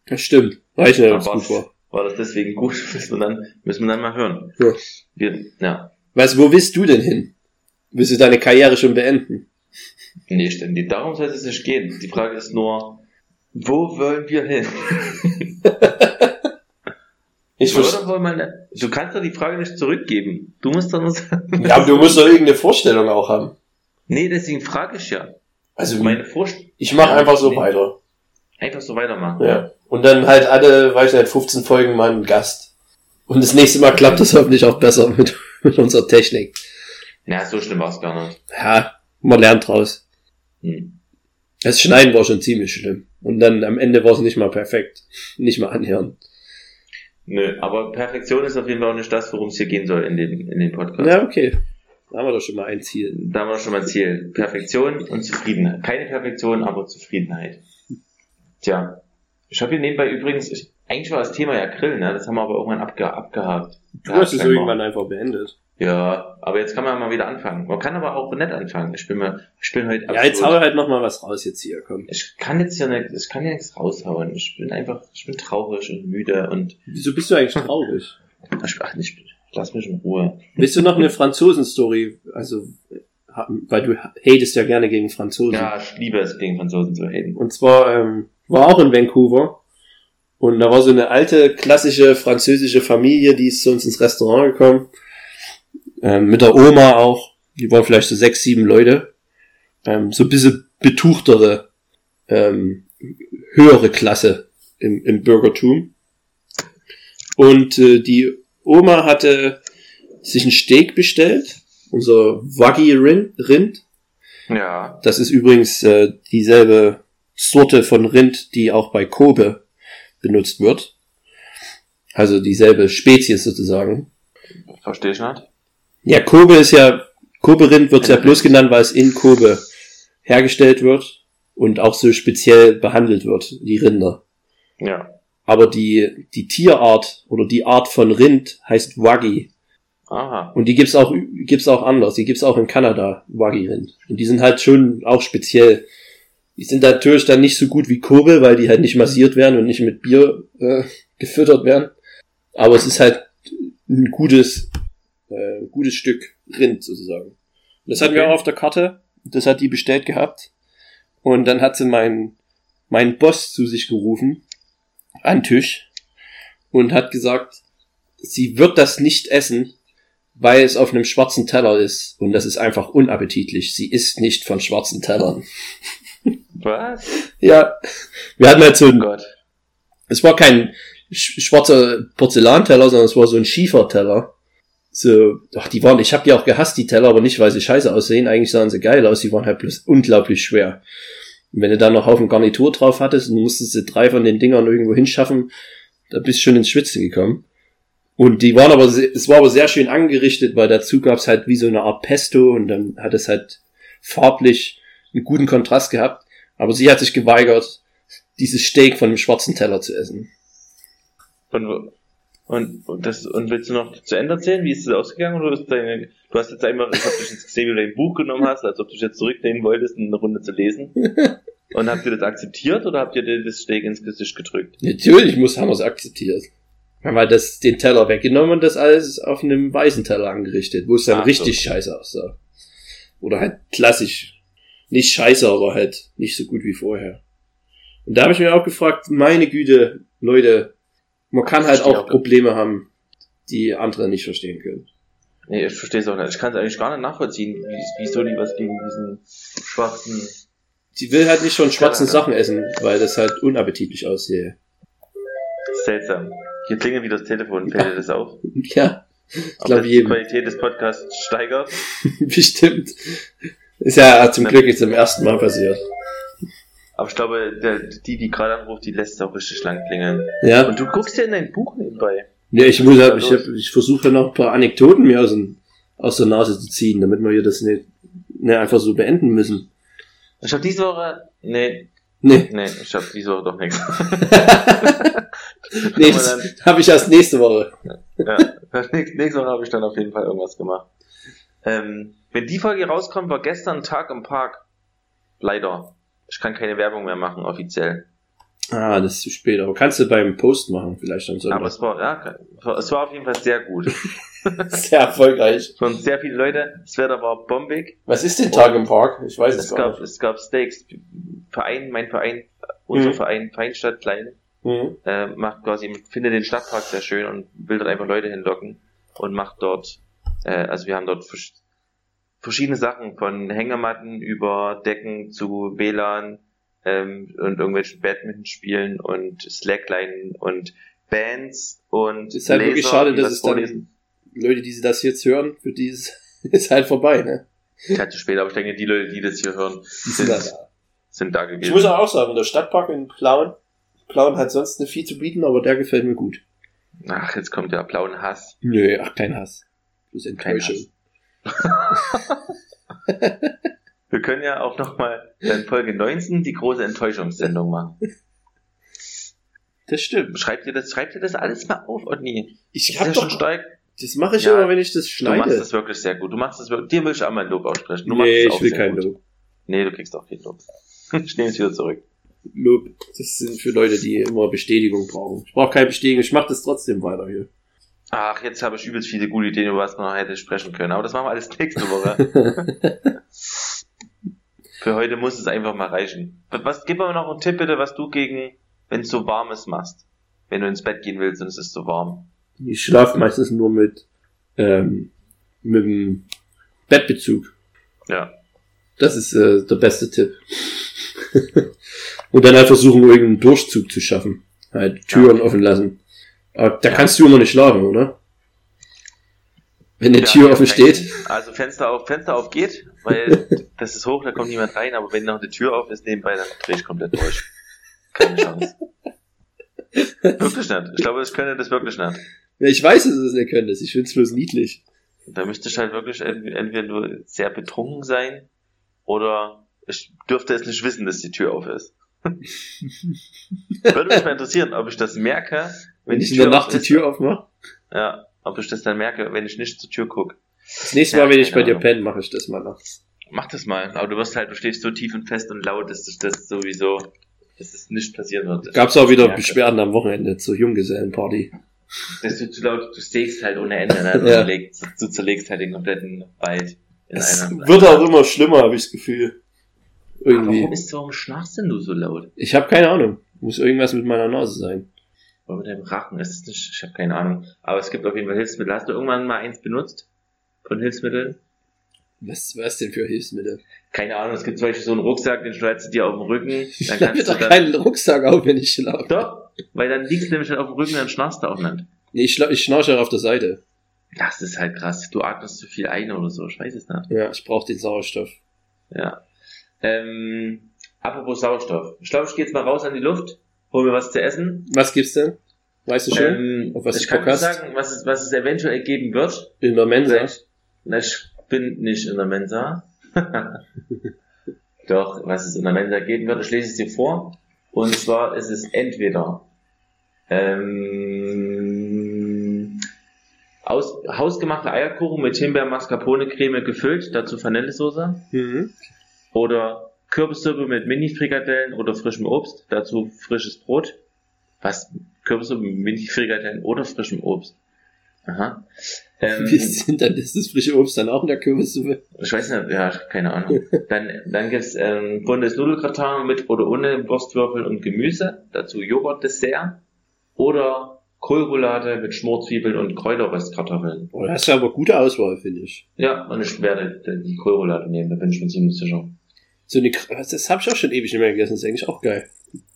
Das stimmt. Nicht, ob es Aber gut war. war das deswegen gut? Müssen wir dann, müssen wir dann mal hören. Ja. Wir, ja. Was, wo willst du denn hin? Willst du deine Karriere schon beenden? Nee, ständig. Darum soll es nicht gehen. Die Frage ist nur, wo wollen wir hin? Ich Oder du kannst doch die Frage nicht zurückgeben. Du musst doch nur sagen. Ja, aber du musst doch irgendeine Vorstellung auch haben. Nee, deswegen frage ich ja. Also Meine Vorstellung. ich mache Ja, einfach so nee. weiter. Einfach so weitermachen. Ja. Und dann halt alle, weiß ich nicht, 15 Folgen mal einen Gast. Und das nächste Mal klappt das hoffentlich auch besser mit, mit unserer Technik. Ja, so schlimm war es gar nicht. Ja, man lernt draus. Hm. Das Schneiden war schon ziemlich schlimm. Und dann am Ende war es nicht mal perfekt. Nicht mal anhören. Nö, aber Perfektion ist auf jeden Fall auch nicht das, worum es hier gehen soll in dem, in dem Podcast. Ja, okay. Da haben wir doch schon mal ein Ziel. Da haben wir schon mal ein Ziel. Perfektion und Zufriedenheit. Keine Perfektion, aber Zufriedenheit. Tja. Ich habe hier nebenbei übrigens, ich, Eigentlich war das Thema ja Grillen, ne? das haben wir aber irgendwann abge abgehakt. Du hast es irgendwann einfach beendet. Ja, aber jetzt kann man mal wieder anfangen. Man kann aber auch nett anfangen. Ich bin mal, ich bin heute Ja, jetzt hau halt noch mal was raus jetzt hier, komm. Ich kann jetzt ja nicht, ich kann ja nichts raushauen. Ich bin einfach, ich bin traurig und müde und. Wieso bist du eigentlich traurig? Ich, ach, ich, lass mich in Ruhe. Willst du noch eine Franzosen-Story? Also, weil du hatest ja gerne gegen Franzosen. Ja, ich liebe es, gegen Franzosen zu haten. Und zwar, ähm, war auch in Vancouver. Und da war so eine alte, klassische französische Familie, die ist zu uns ins Restaurant gekommen ähm, mit der Oma auch, die waren vielleicht so sechs, sieben Leute, ähm, so ein bisschen betuchtere, ähm, höhere Klasse im, im Bürgertum. Und äh, die Oma hatte sich ein Steak bestellt, unser Waggy Rind. Ja. Das ist übrigens äh, dieselbe Sorte von Rind, die auch bei Kobe benutzt wird. Also dieselbe Spezies sozusagen. Verstehe ich nicht. Ja, Kobe ist ja, Kobe-Rind wird ja bloß genannt, weil es in Kobe hergestellt wird und auch so speziell behandelt wird, die Rinder. Ja. Aber die, die Tierart oder die Art von Rind heißt Waggy. Aha. Und die gibt's auch, gibt's auch anders. Die gibt's auch in Kanada, Waggy-Rind. Und die sind halt schon auch speziell. Die sind natürlich dann nicht so gut wie Kobe, weil die halt nicht massiert werden und nicht mit Bier äh, gefüttert werden. Aber es ist halt ein gutes äh, gutes Stück Rind sozusagen. Und das hatten wir auch auf der Karte. Das hat die bestellt gehabt. Und dann hat sie meinen mein Boss zu sich gerufen an Tisch und hat gesagt, sie wird das nicht essen, weil es auf einem schwarzen Teller ist und das ist einfach unappetitlich. Sie isst nicht von schwarzen Tellern. Was? Ja, wir hatten halt so ein, Oh Gott. es war kein sch schwarzer Porzellanteller, sondern es war so ein Schieferteller so, ach, die waren, ich habe die auch gehasst, die Teller, aber nicht, weil sie scheiße aussehen, eigentlich sahen sie geil aus, die waren halt bloß unglaublich schwer. Und wenn du dann noch auf dem Garnitur drauf hattest und musstest du drei von den Dingern irgendwo hinschaffen, da bist du schon ins Schwitzen gekommen. Und die waren aber, es war aber sehr schön angerichtet, weil dazu gab's halt wie so eine Art Pesto und dann hat es halt farblich einen guten Kontrast gehabt. Aber sie hat sich geweigert, dieses Steak von dem schwarzen Teller zu essen. Und, und, und, das, und willst du noch zu Ende erzählen? Wie ist es ausgegangen? Oder ist deine, du hast jetzt einmal, ich hab dich jetzt gesehen, wie du dein Buch genommen hast, als ob du dich jetzt zurücknehmen wolltest, eine Runde zu lesen. Und habt ihr das akzeptiert oder habt ihr dir das Steak ins Gesicht gedrückt? Natürlich muss, haben wir es akzeptiert. Haben wir das, den Teller weggenommen und das alles auf einem weißen Teller angerichtet, wo es dann Ach so. richtig scheiße aussah. Oder halt klassisch. Nicht scheiße, aber halt nicht so gut wie vorher. Und da habe ich mir auch gefragt, meine Güte, Leute, man kann halt auch auch. Probleme haben, die andere nicht verstehen können. Nee, ich verstehe es auch nicht. Ich kann es eigentlich gar nicht nachvollziehen, wie, wieso die was gegen diesen schwarzen Sie will halt nicht von schwarzen Ja. Sachen essen, weil das halt unappetitlich aussehe. seltsam. Hier klingelt wieder das Telefon, fällt dir das auf? Ja, Ob glaub das die. Qualität des Podcasts steigert? bestimmt. Ist ja zum Glück jetzt zum ersten Mal passiert. Aber ich glaube, der, die, die gerade anruft, die lässt auch richtig lang klingeln. Ja. Und du guckst dir in dein Buch nebenbei. Ja, ich muss, Was ich, ist da hab, ich versuche noch ein paar Anekdoten mir aus, dem, aus der Nase zu ziehen, damit wir hier das nicht, nicht einfach so beenden müssen. Ich habe diese Woche, nee, Nee, nee, ich habe diese Woche doch nichts. nee das habe ich erst nächste Woche. ja, nächste nächste Woche habe ich dann auf jeden Fall irgendwas gemacht. Ähm, wenn die Folge rauskommt, war gestern Tag im Park. Leider. Ich kann keine Werbung mehr machen, offiziell. Ah, das ist zu spät, aber kannst du beim Post machen, vielleicht am Aber Sonntag. es war, ja, es war auf jeden Fall sehr gut. Sehr erfolgreich. Waren sehr viele Leute. Das Wetter war bombig. Was ist denn Tag im Park? Ich weiß es, Es gar gab, nicht. es gab Steaks. Verein, mein Verein, unser Mhm. Verein, Feinstadt Klein, Mhm. äh, macht quasi, findet den Stadtpark sehr schön und will dort einfach Leute hinlocken und macht dort, äh, also wir haben dort verschiedene Sachen von Hängematten über Decken zu WLAN ähm, und irgendwelchen Badmintonspielen und Slackline und Bands und Ist halt wirklich schade, dass es dann- vorlesen. Leute, die sie das jetzt hören, für die ist, ist halt vorbei, ne? Halt zu spät, aber ich denke, die Leute, die das hier hören, sind sind, da sind da Ich gewesen. muss auch sagen, der Stadtpark in Plauen, Plauen hat sonst nicht viel zu bieten, aber der gefällt mir gut. Ach, jetzt kommt der blauen Hass. Nö, ach, kein Hass. Bloß Kein Enttäuschung. Wir können ja auch nochmal in Folge 19 die große Enttäuschungssendung machen. Das stimmt. Schreib dir das, schreib dir das alles mal auf, Otni. Ich Das hab ist ja doch, schon stark. das mache ich Ja, immer, wenn ich das Du machst schneide. das wirklich sehr gut. Du machst das wirklich, dir will ich auch mal ein Lob aussprechen. Du nee, ich will kein gut. Lob. Nee, du kriegst auch kein Lob. ich nehme es wieder zurück. Lob. Das sind für Leute, die immer Bestätigung brauchen. Ich brauche keine Bestätigung, ich mache das trotzdem weiter hier. Ach, jetzt habe ich übelst viele gute Ideen, über was man noch hätte sprechen können. Aber das machen wir alles nächste Woche. Für heute muss es einfach mal reichen. Was, gib mir noch einen Tipp bitte, was du gegen, wenn es so warm ist, machst. Wenn du ins Bett gehen willst und es ist so warm. Ich schlafe meistens nur mit, ähm, mit dem Bettbezug. Ja. Das ist äh, der beste Tipp. Und dann halt versuchen, irgendeinen Durchzug zu schaffen. Halt Türen Ja. offen lassen. Aber da Ja. kannst du immer nicht schlafen, oder? Wenn eine Ja, Tür offen steht. Also Fenster auf, Fenster auf geht, weil das ist hoch, da kommt niemand rein, aber wenn noch eine Tür auf ist nebenbei, dann dreh ich komplett durch. Keine Chance. Wirklich nicht. Ich glaube, ich könnte das wirklich nicht. Ja, ich weiß, dass es nicht könntest. Ich find's bloß niedlich. Da müsste ich halt wirklich ent- entweder nur sehr betrunken sein oder ich dürfte es nicht wissen, dass die Tür auf ist. Würde mich mal interessieren, ob ich das merke, Wenn ich in der Nacht die. Tür aufmache. Ja, ob ich das dann merke, wenn ich nicht zur Tür gucke. Das nächste Ja, Mal, wenn ich bei keine dir Ahnung. penne, mache ich das mal nachts. Mach das mal. Aber du wirst halt, du stehst so tief und fest und laut, dass das, das sowieso, dass das nicht passieren wird. Gab's auch wieder Beschwerden am Wochenende zur Junggesellenparty. Dass du zu laut, du stehst halt ohne Ende, ne? Du, Ja. zerlegst, du zerlegst halt den kompletten Wald in Es einer. wird auch immer schlimmer, habe ich das Gefühl. Aber Irgendwie. Warum ist, warum schnarchst denn du so laut? Ich habe keine Ahnung. Muss irgendwas mit meiner Nase sein. Oder mit deinem Rachen ist es nicht, ich habe keine Ahnung. Aber es gibt auf jeden Fall Hilfsmittel. Hast du irgendwann mal eins benutzt? Von Hilfsmitteln? Was, was denn für Hilfsmittel? Keine Ahnung, es gibt zum Beispiel so einen Rucksack, den schneidest du dir auf den Rücken. Ich Dann mir kannst du doch dann, keinen Rucksack auf, wenn ich schlafe. Doch, weil dann liegst du nämlich auf dem Rücken, dann schnarchst du auch nicht. Nee, ich, schla ich schnarche auf der Seite. Das ist halt krass. Du atmest zu viel ein oder so, ich weiß es nicht. Ja, ich brauche den Sauerstoff. Ja. Ähm, apropos Sauerstoff. Ich glaube, ich gehe jetzt mal raus an die Luft, hol mir was zu essen. Was gibt's denn? Weißt du schon? Ähm, Auf was ich kann hast? sagen, was es, was es eventuell geben wird. In der Mensa. Ich, na, ich bin nicht in der Mensa. Doch, was es in der Mensa geben wird, ich lese es dir vor. Und zwar ist es entweder ähm, aus, hausgemachte Eierkuchen mit Himbeer Mascarpone Creme gefüllt, dazu Vanillesoße. Mhm. Oder Kürbissuppe mit Mini-Frikadellen oder frischem Obst, dazu frisches Brot. Was? Kürbissuppe mit Mini-Frikadellen oder frischem Obst? Aha. Ähm, Wie sind dann ist das frische Obst dann auch in der Kürbissuppe? ich weiß nicht, ja, keine Ahnung. Dann, dann gibt's ähm, buntes Nudelgratin mit oder ohne Wurstwürfel und Gemüse, dazu Joghurtdessert oder Kohlroulade mit Schmorzwiebeln und Kräuterröstkartoffeln. Oh, das ist aber gute Auswahl, finde ich. Ja, und ich werde die Kohlroulade nehmen, da bin ich mir ziemlich sicher. So eine, das habe ich auch schon ewig nicht mehr gegessen. Das ist eigentlich auch geil.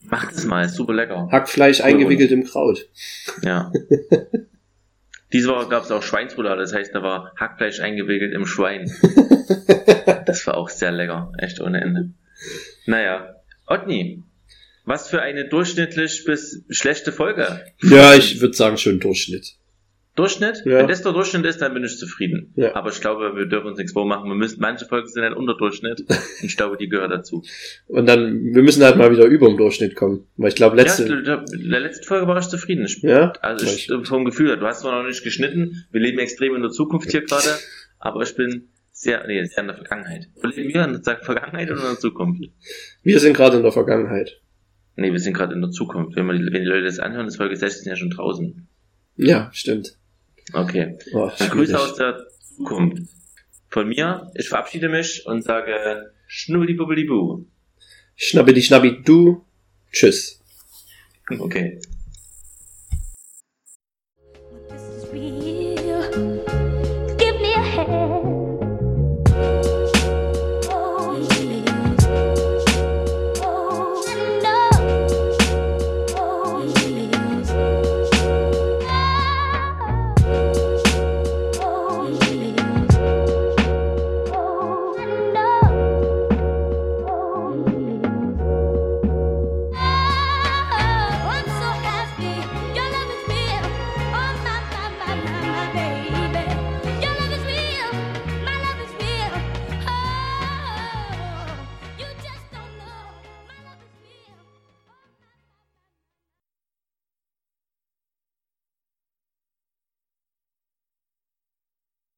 Macht es mal, ist super lecker. Hackfleisch eingewickelt im Kraut. Ja. Diese Woche gab es auch Schweinsroulade, das heißt, da war Hackfleisch eingewickelt im Schwein. Das war auch sehr lecker, echt ohne Ende. Naja, Otni, was für eine durchschnittlich bis schlechte Folge. Ja, ich würde sagen schon Durchschnitt. Durchschnitt? Ja. Wenn das der Durchschnitt ist, dann bin ich zufrieden. Ja. Aber ich glaube, wir dürfen uns nichts vormachen. Wir müssen, manche Folgen sind ein Unterdurchschnitt und ich glaube, die gehört dazu. Und dann, wir müssen halt mal wieder über dem Durchschnitt kommen. Weil ich glaube, Ja, letzte, in der der letzten Folge war ich zufrieden. Ich ja, Also ich, vom Gefühl her, du hast zwar noch nicht geschnitten, wir leben extrem in der Zukunft hier gerade, aber ich bin sehr, nee, sehr in der Vergangenheit. Wo leben wir in der Vergangenheit oder in der Zukunft? wir sind gerade in der Vergangenheit. Nee, wir sind gerade in der Zukunft. Wenn, man, wenn die Leute das anhören, ist Folge 16 ja schon draußen. Ja, stimmt. Okay. Dann Grüße aus der Zukunft. Von mir, ich verabschiede mich und sage Schnubbeli-Bubbeli-Bu. Schnabbi, schnabbi, du. Tschüss. Okay.